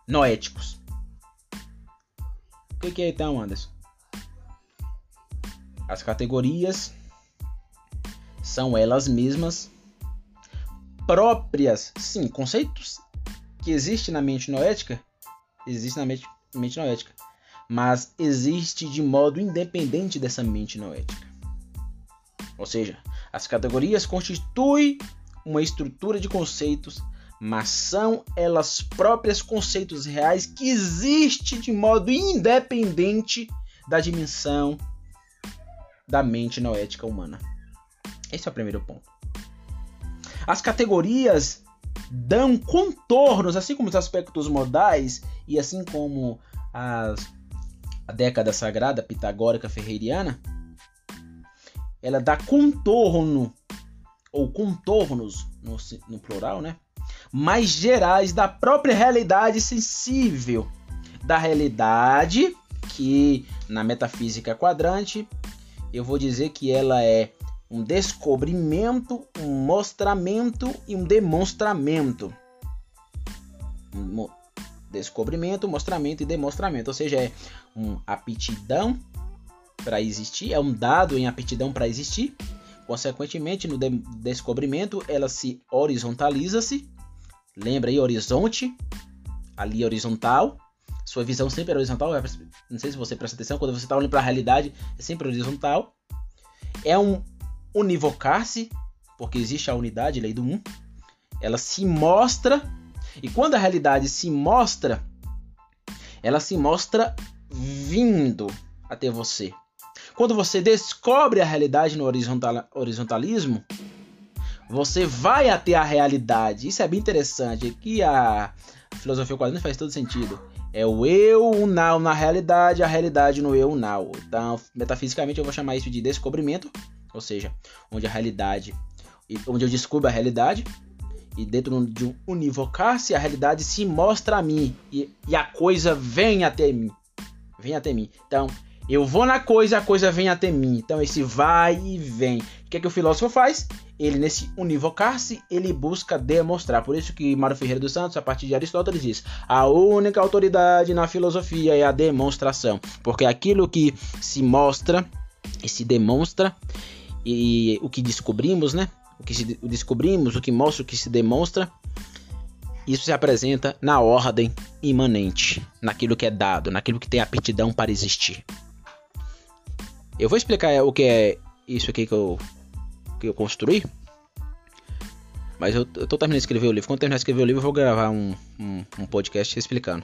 noéticos. O que, é então, Anderson? As categorias são elas mesmas próprias, sim, conceitos que existem na mente noética, existem na mente, mente noética, mas existe de modo independente dessa mente noética. Ou seja, as categorias constituem uma estrutura de conceitos mas são elas próprias conceitos reais que existem de modo independente da dimensão da mente noética humana. Esse é o primeiro ponto. As categorias dão contornos, assim como os aspectos modais e assim como as, a década sagrada pitagórica ferreiriana, ela dá contorno ou contornos no, no plural, né? mais gerais da própria realidade sensível, da realidade que na metafísica quadrante eu vou dizer que ela é um descobrimento, um mostramento e um demonstramento. Descobrimento, mostramento e demonstramento, ou seja, é uma aptidão para existir, é um dado em aptidão para existir. Consequentemente, no de descobrimento, ela se horizontaliza-se Lembra aí, horizonte, ali horizontal. Sua visão sempre é horizontal. Não sei se você presta atenção, quando você está olhando para a realidade, é sempre horizontal. É um univocar-se, porque existe a unidade, lei do um. Ela se mostra, e quando a realidade se mostra, ela se mostra vindo até você. Quando você descobre a realidade no horizontal, horizontalismo, você vai até a realidade. Isso é bem interessante. Aqui a filosofia quadrante faz todo sentido. É o eu, o now na realidade, a realidade no eu, o now. Então, metafisicamente, eu vou chamar isso de descobrimento, ou seja, onde a realidade, onde eu descubro a realidade, e dentro de um univocar-se, a realidade se mostra a mim, e, e a coisa vem até mim. Vem até mim. Então, eu vou na coisa, a coisa vem até mim. Então, esse vai e vem que, é que o filósofo faz? Ele, nesse univocar-se, ele busca demonstrar. Por isso que Mário Ferreira dos Santos, a partir de Aristóteles, diz: a única autoridade na filosofia é a demonstração. Porque aquilo que se mostra e se demonstra, e o que descobrimos, né? O que se, descobrimos, o que mostra, o que se demonstra, isso se apresenta na ordem imanente, naquilo que é dado, naquilo que tem aptidão para existir. Eu vou explicar o que é isso aqui que eu, que eu construí. Mas eu, eu tô terminando de escrever o livro. Quando terminar de escrever o livro, eu vou gravar um, um, um podcast explicando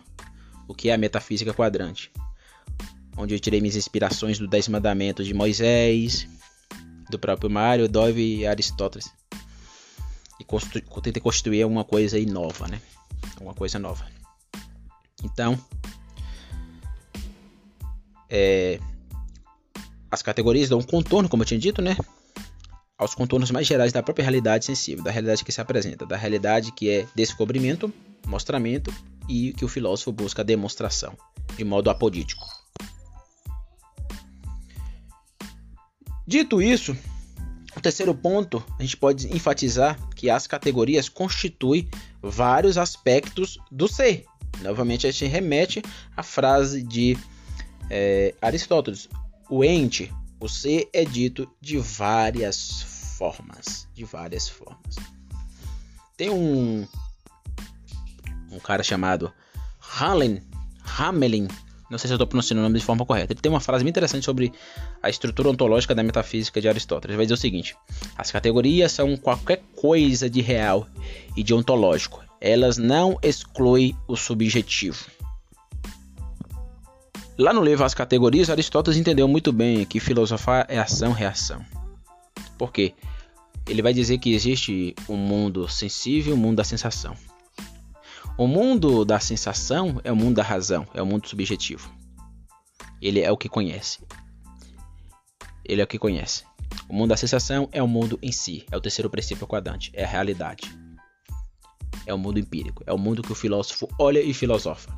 o que é a metafísica quadrante. Onde eu tirei minhas inspirações do Dez Mandamentos de Moisés, do próprio Mário, Dove e Aristóteles. E constru tentei construir uma coisa nova, né? Uma coisa nova. Então, é, as categorias dão um contorno, como eu tinha dito, né? Aos contornos mais gerais da própria realidade sensível, da realidade que se apresenta, da realidade que é descobrimento, mostramento e que o filósofo busca demonstração, de modo apodítico. Dito isso, o terceiro ponto, a gente pode enfatizar que as categorias constituem vários aspectos do ser. Novamente, a gente remete à frase de é, Aristóteles: o ente, o ser é dito de várias formas, de várias formas. Tem um um cara chamado Halen, Hamelin, não sei se eu estou pronunciando o nome de forma correta. Ele tem uma frase muito interessante sobre a estrutura ontológica da metafísica de Aristóteles. Ele vai dizer o seguinte: as categorias são qualquer coisa de real e de ontológico. Elas não excluem o subjetivo. Lá no livro As Categorias, Aristóteles entendeu muito bem que filosofar é ação-reação. Por quê? Ele vai dizer que existe um mundo sensível e um mundo da sensação. O mundo da sensação é o mundo da razão, é o mundo subjetivo. Ele é o que conhece. Ele é o que conhece. O mundo da sensação é o mundo em si, é o terceiro princípio quadrante, é a realidade. É o mundo empírico, é o mundo que o filósofo olha e filosofa.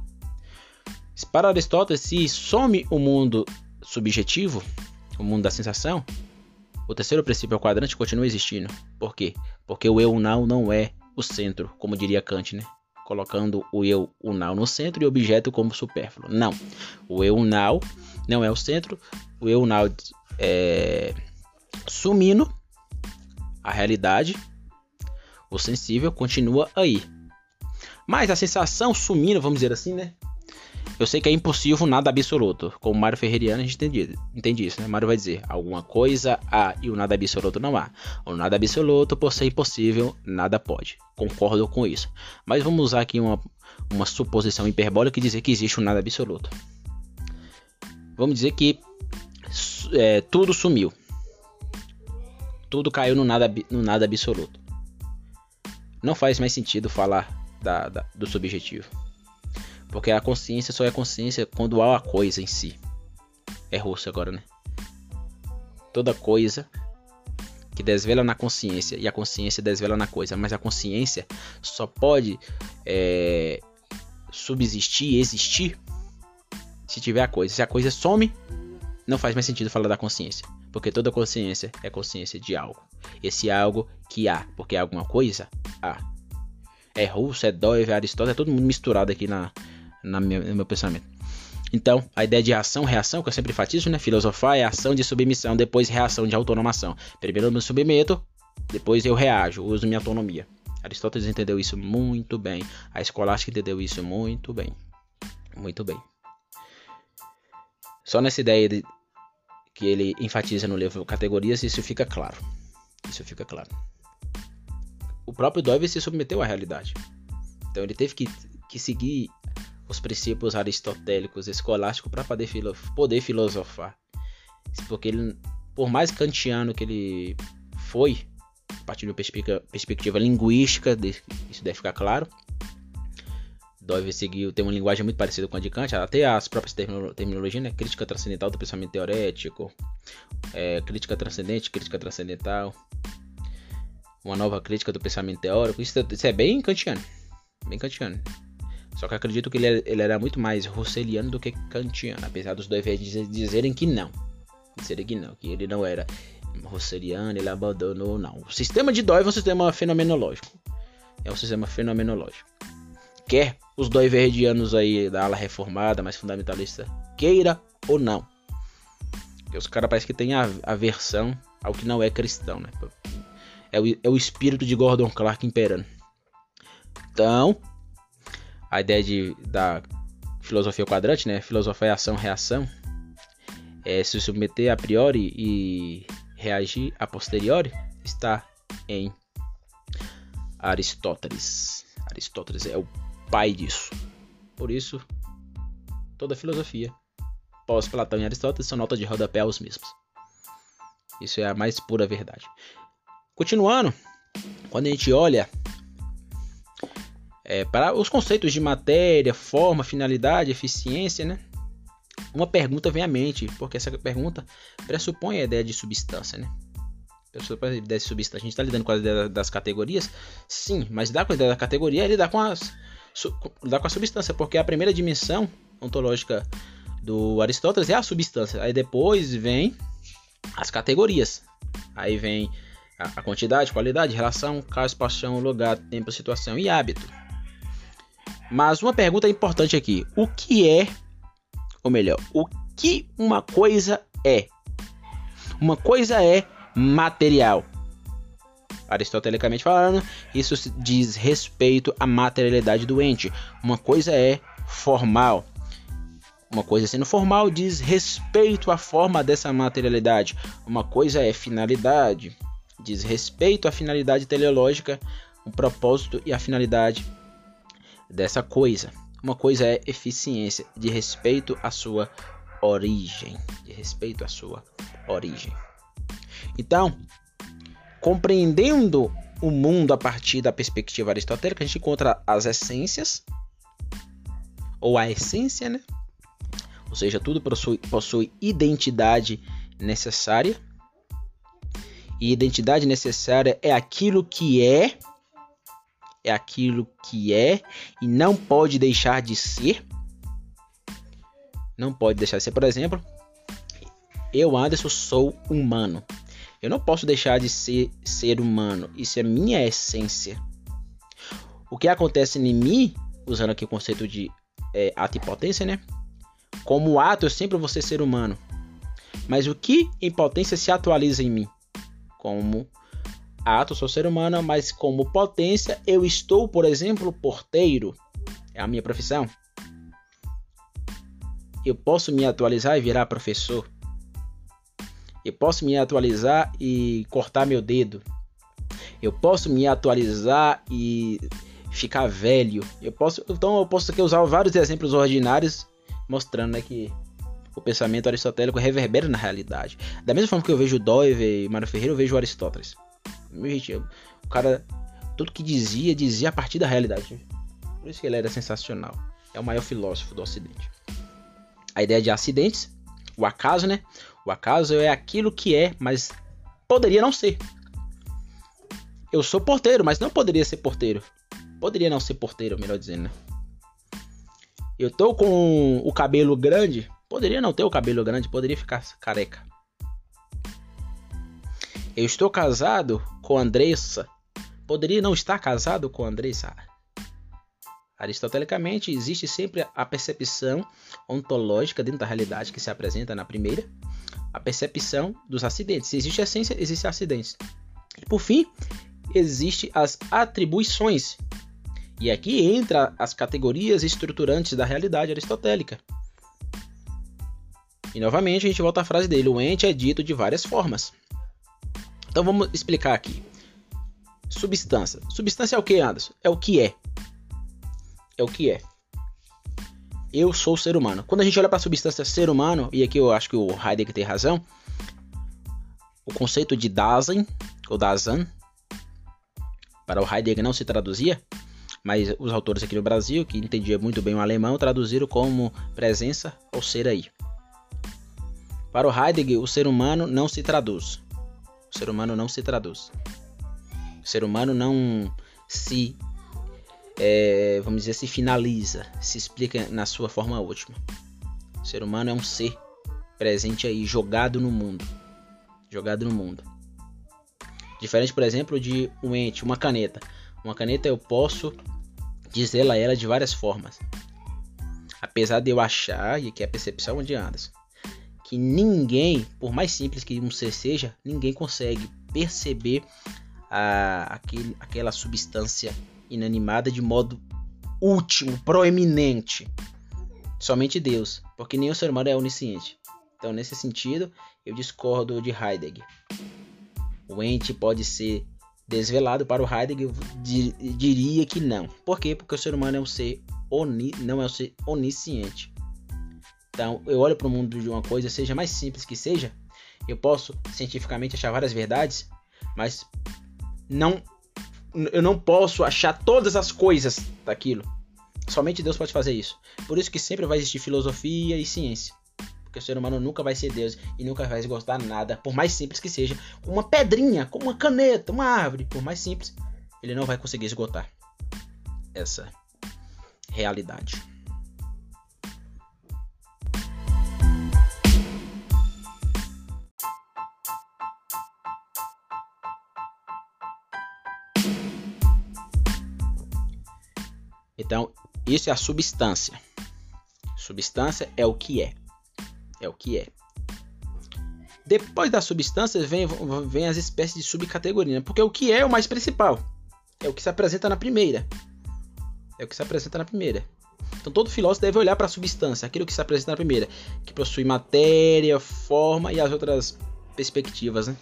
Para Aristóteles, se some o mundo subjetivo, o mundo da sensação, o terceiro princípio quadrante continua existindo. Por quê? Porque o eu unal não é o centro, como diria Kant, né? Colocando o eu unal no centro e o objeto como supérfluo. Não. O eu unal não é o centro, o eu unal é sumindo a realidade, o sensível continua aí. Mas a sensação sumindo, vamos dizer assim, né? Eu sei que é impossível nada absoluto. Com o Mário Ferreiriano a gente entende, entende isso, né? Mário vai dizer, alguma coisa há e o nada absoluto não há. O nada absoluto, por ser impossível, nada pode. Concordo com isso. Mas vamos usar aqui uma, uma suposição hiperbólica e dizer que existe um nada absoluto. Vamos dizer que é, tudo sumiu. Tudo caiu no nada, no nada absoluto. Não faz mais sentido falar da, da, do subjetivo. Porque a consciência só é consciência quando há a coisa em si. É russo agora, né? Toda coisa que desvela na consciência e a consciência desvela na coisa, mas a consciência só pode é, subsistir, existir se tiver a coisa. Se a coisa some, não faz mais sentido falar da consciência, porque toda consciência é consciência de algo. Esse algo que há, porque alguma coisa, há. É russo, é Doeve, é Aristóteles, é todo mundo misturado aqui na, na meu, no meu pensamento. Então, a ideia de ação, reação, que eu sempre enfatizo, né? Filosofar é ação de submissão, depois reação de autonomação. Primeiro eu me submeto, depois eu reajo, uso minha autonomia. Aristóteles entendeu isso muito bem. A escolástica entendeu isso muito bem. Muito bem. Só nessa ideia de, que ele enfatiza no livro Categorias, isso fica claro. Isso fica claro. O próprio Dove se submeteu à realidade. Então ele teve que, que seguir os princípios aristotélicos escolásticos para poder, filo poder filosofar. Porque ele, por mais kantiano que ele foi, a partir de uma perspectiva, perspectiva linguística, isso deve ficar claro. Dove seguiu, tem uma linguagem muito parecida com a de Kant, até as próprias terminologias, né? Crítica transcendental do pensamento teorético, é, crítica transcendente, crítica transcendental, uma nova crítica do pensamento teórico. Isso, isso é bem kantiano, bem kantiano. Só que acredito que ele, ele era muito mais russeliano do que kantiano, apesar dos dois dizerem que não. Dizerem que não, que ele não era Rosseriano, ele abandonou, não. O sistema de Doive é um sistema fenomenológico. É um sistema fenomenológico. Quer os doiverdianos aí da ala reformada, mais fundamentalista, queira ou não. Porque os caras parecem que têm aversão ao que não é cristão, né? É o, é o espírito de Gordon Clark imperando. Então, a ideia de, da filosofia quadrante, né? Filosofia é ação, reação. É se submeter a priori e reagir a posteriori está em Aristóteles. Aristóteles é o pai disso. Por isso, toda filosofia, pós-Platão e Aristóteles, são notas de rodapé aos mesmos. Isso é a mais pura verdade. Continuando, quando a gente olha é, para os conceitos de matéria, forma, finalidade, eficiência, né? Uma pergunta vem à mente, porque essa pergunta pressupõe a ideia de substância, né? Pressupõe a ideia de substância. A gente está lidando com a ideia das categorias? Sim, mas lidar com a ideia da categoria é lidar com, as, lidar com a substância, porque a primeira dimensão ontológica do Aristóteles é a substância. Aí depois vem as categorias. Aí vem a, quantidade, qualidade, relação, caso, paixão, lugar, tempo, situação e hábito. Mas uma pergunta importante aqui: o que é, ou melhor, o que uma coisa é? Uma coisa é material. Aristotelicamente falando, isso diz respeito à materialidade do ente. Uma coisa é formal. Uma coisa sendo formal diz respeito à forma dessa materialidade. Uma coisa é finalidade, diz respeito à finalidade teleológica, o propósito e a finalidade dessa coisa. Uma coisa é eficiência, de respeito à sua origem, de respeito à sua origem. Então, compreendendo o mundo a partir da perspectiva aristotélica, a gente encontra as essências ou a essência, né? Ou seja, tudo possui, possui identidade necessária. E identidade necessária é aquilo que é é aquilo que é e não pode deixar de ser. Não pode deixar de ser, por exemplo, eu, Anderson, sou humano. Eu não posso deixar de ser ser humano. Isso é minha essência. O que acontece em mim, usando aqui o conceito de é, ato e potência, né? Como ato, eu sempre vou ser ser humano. Mas o que em potência se atualiza em mim? Como ato, sou ser humano, mas como potência, eu estou, por exemplo, porteiro. É a minha profissão. Eu posso me atualizar e virar professor. Eu posso me atualizar e cortar meu dedo. Eu posso me atualizar e ficar velho. Eu posso, então eu posso aqui usar vários exemplos ordinários mostrando né, que o pensamento aristotélico reverbera na realidade. Da mesma forma que eu vejo Doive e Mário Ferreira, eu vejo Aristóteles. O cara, tudo que dizia, dizia a partir da realidade. Por isso que ele era sensacional. É o maior filósofo do Ocidente. A ideia de acidentes, o acaso, né? O acaso é aquilo que é, mas poderia não ser. Eu sou porteiro, mas não poderia ser porteiro. Poderia não ser porteiro, melhor dizendo, né? Eu tô com o cabelo grande, poderia não ter o cabelo grande, poderia ficar careca. Eu estou casado com Andressa. Poderia não estar casado com Andressa. Aristotelicamente, existe sempre a percepção ontológica dentro da realidade que se apresenta na primeira, a percepção dos acidentes. Se existe essência, existe acidentes. E por fim, existe as atribuições. E aqui entra as categorias estruturantes da realidade aristotélica. E novamente a gente volta à frase dele: o ente é dito de várias formas. Então vamos explicar aqui. Substância. Substância é o que, Anderson? É o que é. É o que é. Eu sou ser humano. Quando a gente olha para a substância ser humano, e aqui eu acho que o Heidegger tem razão, o conceito de Dasein, ou Dasein, para o Heidegger não se traduzia, mas os autores aqui no Brasil, que entendiam muito bem o alemão, traduziram como presença ou ser aí. Para o Heidegger, o ser humano não se traduz. O ser humano não se traduz. O ser humano não se, é, vamos dizer, se finaliza, se explica na sua forma última. O ser humano é um ser presente aí, jogado no mundo. jogado no mundo. Diferente, por exemplo, de um ente, uma caneta. Uma caneta eu posso dizer a ela de várias formas. Apesar de eu achar, e aqui é a percepção de Anderson, que ninguém, por mais simples que um ser seja, ninguém consegue perceber a, aquele, aquela substância inanimada de modo último, proeminente. Somente Deus, porque nem o ser humano é onisciente. Então, nesse sentido, eu discordo de Heidegger. O ente pode ser desvelado para o Heidegger, diria que não. Por quê? Porque o ser humano é um ser oni, não é um ser onisciente. Então, eu olho para o mundo de uma coisa, seja mais simples que seja, eu posso cientificamente achar várias verdades, mas não eu não posso achar todas as coisas daquilo. Somente Deus pode fazer isso. Por isso que sempre vai existir filosofia e ciência. Porque o ser humano nunca vai ser Deus e nunca vai gostar nada, por mais simples que seja. Uma pedrinha, como uma caneta, uma árvore, por mais simples, ele não vai conseguir esgotar essa realidade. Então, isso é a substância. Substância é o que é. É o que é. Depois das substâncias vem, vem as espécies de subcategoria, né? porque o que é o mais principal. É o que se apresenta na primeira. É o que se apresenta na primeira. Então todo filósofo deve olhar para a substância, aquilo que se apresenta na primeira, que possui matéria, forma e as outras perspectivas né?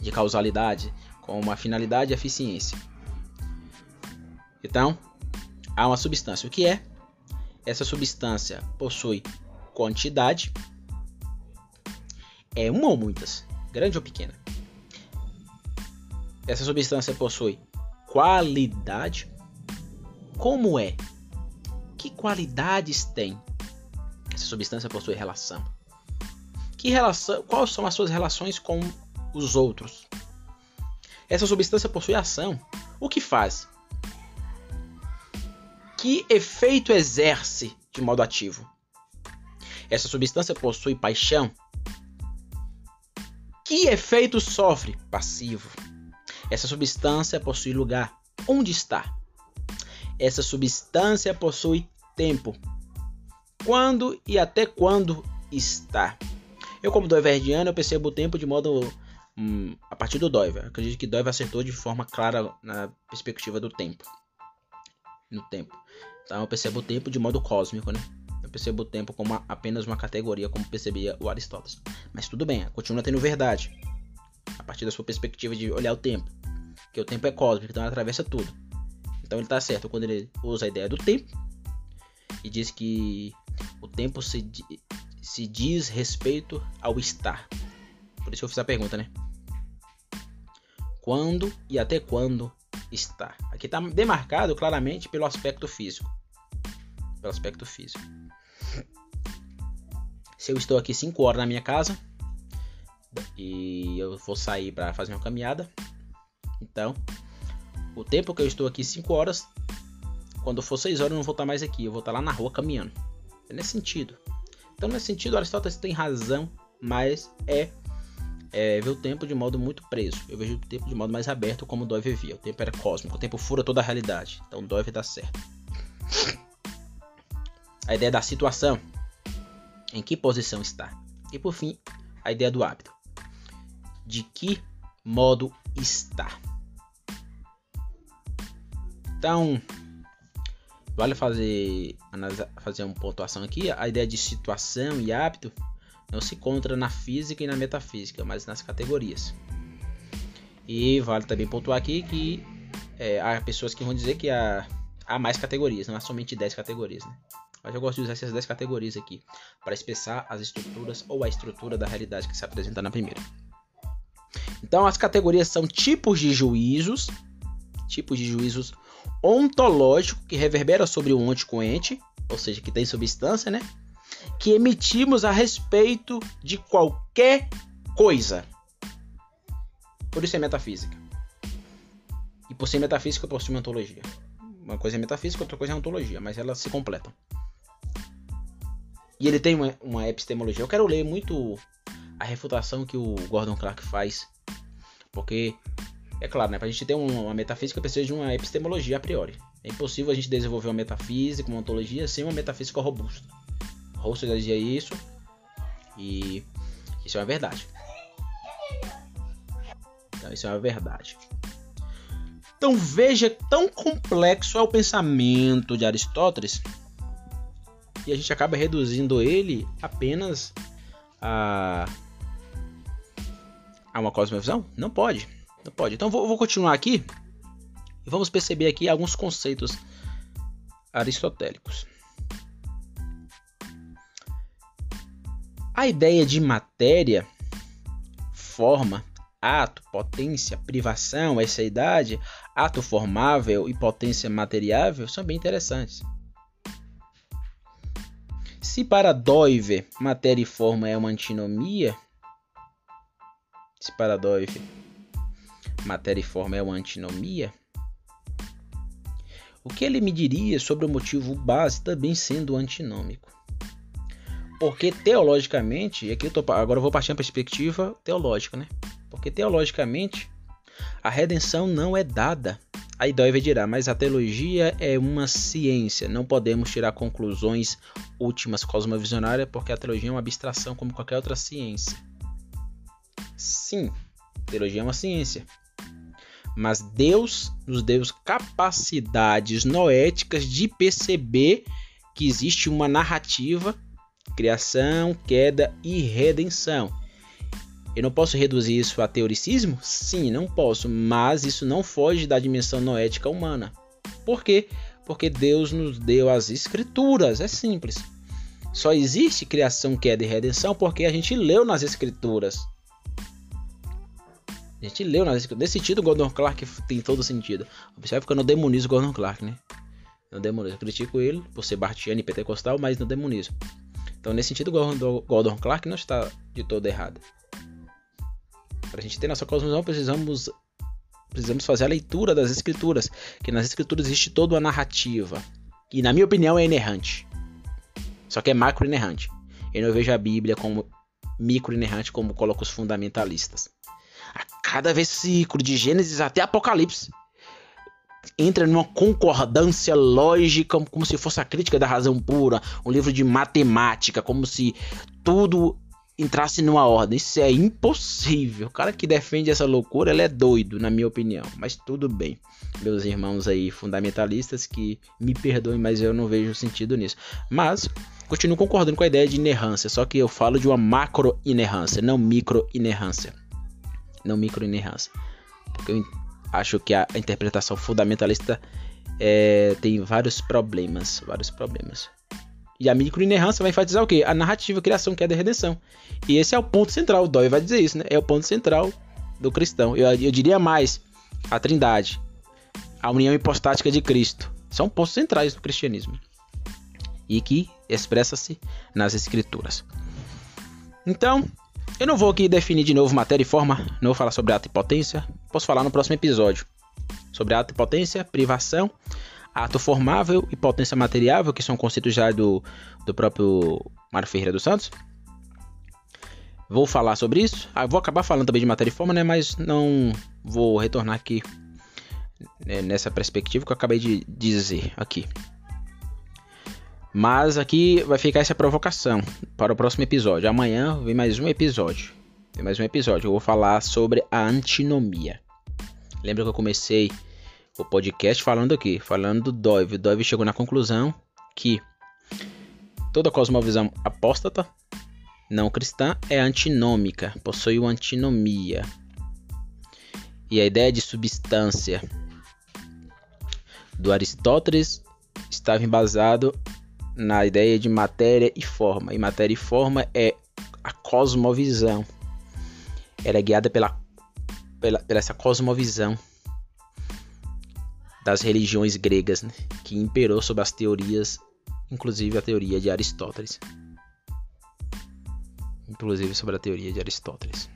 de causalidade, como a finalidade e a eficiência. Então, há uma substância. O que é? Essa substância possui quantidade, é uma ou muitas, grande ou pequena. Essa substância possui qualidade. Como é? Que qualidades tem? Essa substância possui relação. Que relação? Quais são as suas relações com os outros? Essa substância possui ação. O que faz? Que efeito exerce de modo ativo? Essa substância possui paixão? Que efeito sofre? Passivo. Essa substância possui lugar? Onde está? Essa substância possui tempo? Quando e até quando está? Eu, como doiverdiano, eu percebo o tempo de modo hum, a partir do Doiver. Acredito que Doiver acertou de forma clara na perspectiva do tempo no tempo. Então eu percebo o tempo de modo cósmico, né? Eu percebo o tempo como apenas uma categoria, como percebia o Aristóteles. Mas tudo bem, continua tendo verdade. A partir da sua perspectiva de olhar o tempo. Que o tempo é cósmico, então ele atravessa tudo. Então ele está certo quando ele usa a ideia do tempo e diz que o tempo se, se diz respeito ao estar. Por isso eu fiz a pergunta, né? Quando e até quando está. Aqui está demarcado claramente pelo aspecto físico. Pelo aspecto físico. Se eu estou aqui 5 horas na minha casa e eu vou sair para fazer uma caminhada, então o tempo que eu estou aqui 5 horas, quando for 6 horas eu não vou estar mais aqui, eu vou estar lá na rua caminhando. Nesse sentido. Então nesse sentido Aristóteles tem razão, mas é é, vê o tempo de modo muito preso. Eu vejo o tempo de modo mais aberto, como Dove via. O tempo era cósmico, o tempo fura toda a realidade. Então Dove dá certo. A ideia da situação. Em que posição está? E por fim, a ideia do hábito. De que modo está? Então, vale fazer, fazer uma pontuação aqui. A ideia de situação e hábito não se encontra na física e na metafísica, mas nas categorias. E vale também pontuar aqui que é, há pessoas que vão dizer que há, há mais categorias, não há somente 10 categorias. Né? Mas eu gosto de usar essas 10 categorias aqui para expressar as estruturas ou a estrutura da realidade que se apresenta na primeira. Então, as categorias são tipos de juízos, tipos de juízos ontológicos que reverberam sobre o ente com ente, ou seja, que tem substância, né? Que emitimos a respeito de qualquer coisa. Por isso é metafísica. E por ser metafísica, possui uma ontologia. Uma coisa é metafísica, outra coisa é ontologia, mas elas se completam. E ele tem uma, uma epistemologia. Eu quero ler muito a refutação que o Gordon Clark faz. Porque, é claro, né, para a gente ter uma metafísica precisa de uma epistemologia a priori. É impossível a gente desenvolver uma metafísica, uma ontologia, sem uma metafísica robusta. Russell dizia isso e isso é uma verdade. Então, isso é uma verdade. Então veja tão complexo é o pensamento de Aristóteles e a gente acaba reduzindo ele apenas a, a uma cosmovisão? Não pode, não pode. Então vou, vou continuar aqui e vamos perceber aqui alguns conceitos aristotélicos. A ideia de matéria, forma, ato, potência, privação, essa idade, ato formável e potência materiável são bem interessantes. Se para Doive matéria e forma é uma antinomia, se para Doive matéria e forma é uma antinomia, o que ele me diria sobre o motivo base também sendo antinômico? Porque teologicamente, e aqui eu tô, agora eu vou partir a perspectiva teológica, né? Porque teologicamente a redenção não é dada. Aí Doiver dirá, mas a teologia é uma ciência, não podemos tirar conclusões últimas cosmovisionárias porque a teologia é uma abstração como qualquer outra ciência. Sim, teologia é uma ciência. Mas Deus nos deu capacidades noéticas de perceber que existe uma narrativa criação, queda e redenção. Eu não posso reduzir isso a teoricismo? Sim, não posso, mas isso não foge da dimensão noética humana. Por quê? Porque Deus nos deu as escrituras, é simples. Só existe criação, queda e redenção porque a gente leu nas escrituras. A gente leu nas escrituras. Nesse sentido, Gordon Clark tem todo sentido. Observe que eu não demonizo Gordon Clark, né? Não demonizo. Eu critico ele por ser bartiano e pentecostal, mas não demonizo. Então, nesse sentido, Gordon Clark não está de todo errado. Para a gente ter nossa cosmovisão, precisamos, precisamos fazer a leitura das escrituras, que nas escrituras existe toda uma narrativa, que na minha opinião é inerrante. Só que é macro inerrante. Eu não vejo a Bíblia como micro inerrante como colocam os fundamentalistas. A cada versículo de Gênesis até Apocalipse entra numa concordância lógica, como se fosse a crítica da razão pura, um livro de matemática, como se tudo entrasse numa ordem. Isso é impossível. O cara que defende essa loucura, ele é doido, na minha opinião. Mas tudo bem. Meus irmãos aí fundamentalistas que me perdoem, mas eu não vejo sentido nisso. Mas continuo concordando com a ideia de inerrância, só que eu falo de uma macro inerrância, não micro inerrância. Não micro inerrância. Porque eu acho que a interpretação fundamentalista é, tem vários problemas, vários problemas. E a microinerrância vai enfatizar o quê? A narrativa, a criação, que é da redenção. E esse é o ponto central, o Dói vai dizer isso, né? É o ponto central do cristão. Eu, eu diria mais, a trindade, a união hipostática de Cristo. São pontos centrais do cristianismo. E que expressa-se nas escrituras. Então, eu não vou aqui definir de novo matéria e forma, não vou falar sobre ato e potência. Posso falar no próximo episódio sobre ato e potência, privação, ato formável e potência materiável, que são conceitos já do, do próprio Mário Ferreira dos Santos. Vou falar sobre isso. Ah, vou acabar falando também de matéria e forma, né? Mas não vou retornar aqui né, nessa perspectiva que eu acabei de dizer aqui. Mas aqui vai ficar essa provocação para o próximo episódio. Amanhã vem mais um episódio. Vem mais um episódio. Eu vou falar sobre a antinomia. Lembra que eu comecei o podcast falando aqui, falando do Dove. O Dove chegou na conclusão que toda cosmovisão apóstata, não cristã, é antinômica, possui uma antinomia. E a ideia de substância do Aristóteles estava embasado na ideia de matéria e forma. E matéria e forma é a cosmovisão. Ela é guiada pela, pela, pela essa cosmovisão das religiões gregas, né? que imperou sobre as teorias, inclusive a teoria de Aristóteles. Inclusive sobre a teoria de Aristóteles.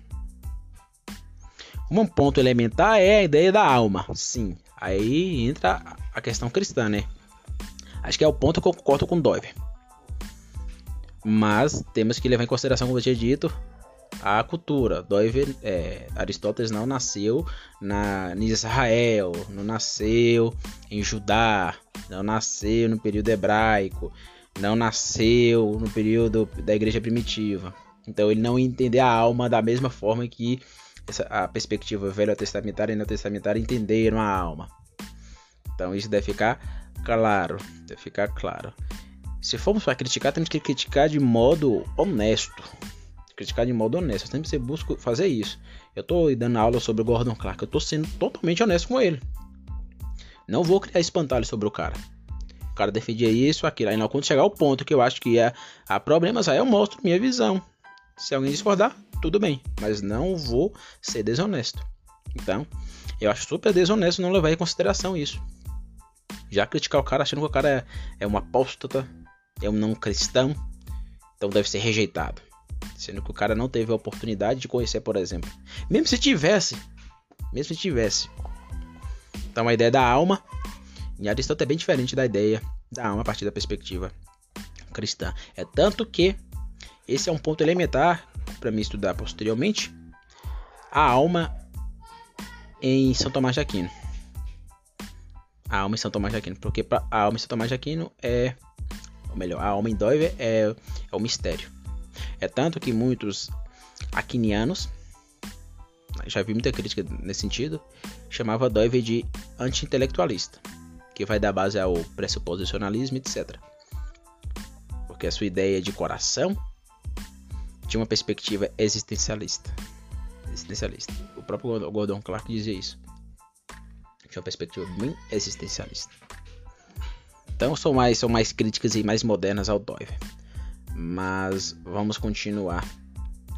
Um ponto elementar é a ideia da alma. Sim, aí entra a questão cristã, né? Acho que é o ponto que eu concordo com o Doiver. Mas temos que levar em consideração, como eu tinha dito, a cultura. É, Aristóteles não nasceu na, em Israel, não nasceu em Judá, não nasceu no período hebraico, não nasceu no período da igreja primitiva. Então ele não entendeu a alma da mesma forma que essa, a perspectiva velho testamentária e neotestamentária entenderam a alma. Então isso deve ficar claro, deve ficar claro. Se formos para criticar, temos que criticar de modo honesto. Criticar de modo honesto. Sempre você busca fazer isso. Eu estou dando aula sobre o Gordon Clark. Eu estou sendo totalmente honesto com ele. Não vou criar espantalho sobre o cara. O cara defendia isso, aquilo. Aí não, quando chegar ao ponto que eu acho que é, há problemas, aí eu mostro minha visão. Se alguém discordar, tudo bem. Mas não vou ser desonesto. Então, eu acho super desonesto não levar em consideração isso. Já criticar o cara achando que o cara é, é um apóstata, é um não cristão, então deve ser rejeitado. Sendo que o cara não teve a oportunidade de conhecer, por exemplo. Mesmo se tivesse, mesmo se tivesse. Então a ideia da alma em Aristóteles é bem diferente da ideia da alma a partir da perspectiva cristã. É tanto que esse é um ponto elementar para me estudar posteriormente. A alma em São Tomás de Aquino. A alma em São Tomás de Aquino, porque a alma em São Tomás de Aquino é ou melhor, a alma em Doiver é, é o mistério. É tanto que muitos aquinianos, já vi muita crítica nesse sentido, chamava Doiver de anti-intelectualista, que vai dar base ao pressuposicionalismo, etc. Porque a sua ideia de coração tinha uma perspectiva existencialista. Existencialista. O próprio Gordon Clark dizia isso. Tinha uma perspectiva bem existencialista. Então são mais, são mais críticas e mais modernas ao Doiver. Mas vamos continuar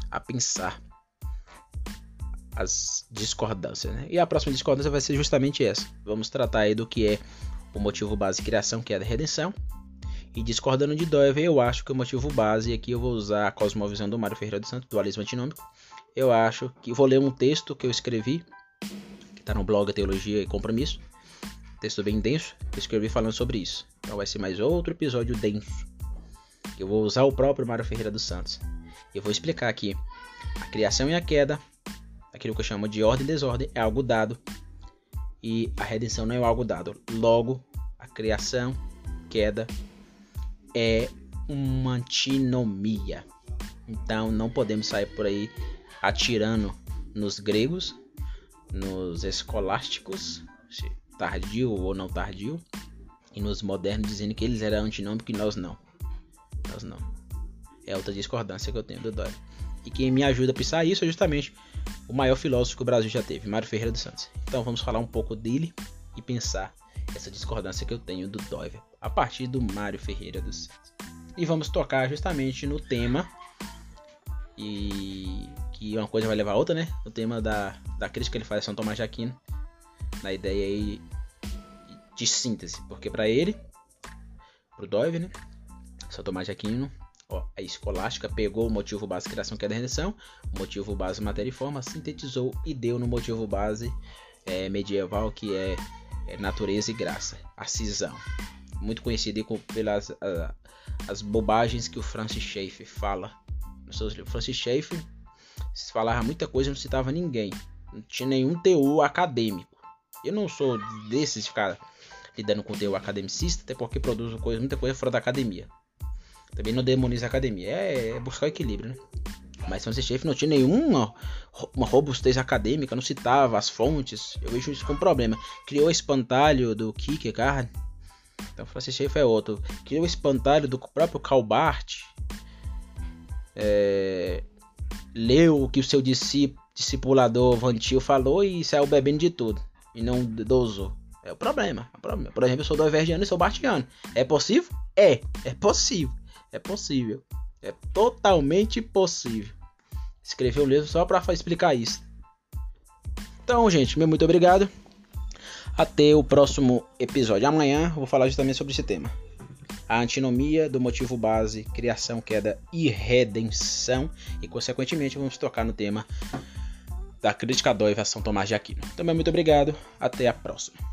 a pensar as discordâncias. Né? E a próxima discordância vai ser justamente essa. Vamos tratar aí do que é o motivo base de criação, que é a redenção. E discordando de Doiver, eu acho que o motivo base, aqui eu vou usar a cosmovisão do Mário Ferreira dos Santos, dualismo antinômico. Eu acho que vou ler um texto que eu escrevi, que está no blog Teologia e Compromisso, texto bem denso eu escrevi falando sobre isso. Então vai ser mais outro episódio denso. Eu vou usar o próprio Mário Ferreira dos Santos. Eu vou explicar aqui a criação e a queda, aquilo que eu chamo de ordem e desordem, é algo dado. E a redenção não é algo dado. Logo, a criação, queda, é uma antinomia. Então não podemos sair por aí atirando nos gregos, nos escolásticos, tardio ou não tardio, e nos modernos dizendo que eles eram antinômicos e nós não. Nós não. É outra discordância que eu tenho do Dória. E quem me ajuda a pensar isso é justamente o maior filósofo que o Brasil já teve, Mário Ferreira dos Santos. Então vamos falar um pouco dele e pensar essa discordância que eu tenho do Doiver a partir do Mário Ferreira dos Santos. E vamos tocar justamente no tema e que uma coisa vai levar a outra, né? O tema da, da crítica que ele faz a São Tomás de Aquino na ideia aí de síntese, porque para ele, pro Doive, né, São Tomás de Aquino, ó, a escolástica pegou o motivo base criação que é a redenção, o motivo base matéria e forma, sintetizou e deu no motivo base é, medieval que é, é, natureza e graça, a cisão, muito conhecido pelas a, as bobagens que o Francis Schaeffer fala livros. Francis Schaeffer falava muita coisa, não citava ninguém, não tinha nenhum teor acadêmico. Eu não sou desses de ficar lidando com o teu academicista, até porque produzo coisa, muita coisa fora da academia. Também não demoniza a academia, é, é buscar equilíbrio, né? Mas Francis Schaeffer não tinha nenhuma uma robustez acadêmica, não citava as fontes. Eu vejo isso como problema. Criou o espantalho do Kierkegaard. Então Francis Schaeffer é outro. Criou o espantalho do próprio Calbart. É, leu o que o seu discipulador Vantil falou e saiu bebendo de tudo e não dosou. É o problema, é o problema. Por exemplo, eu sou doivergiano e sou bartiano. É possível? É, é possível. É possível. É totalmente possível. Escrever um livro só para explicar isso. Então, gente, meu muito obrigado. Até o próximo episódio. Amanhã vou falar justamente sobre esse tema. A antinomia do motivo base, criação, queda e redenção. E, consequentemente, vamos tocar no tema da crítica à São Tomás de Aquino. Também muito obrigado, até a próxima.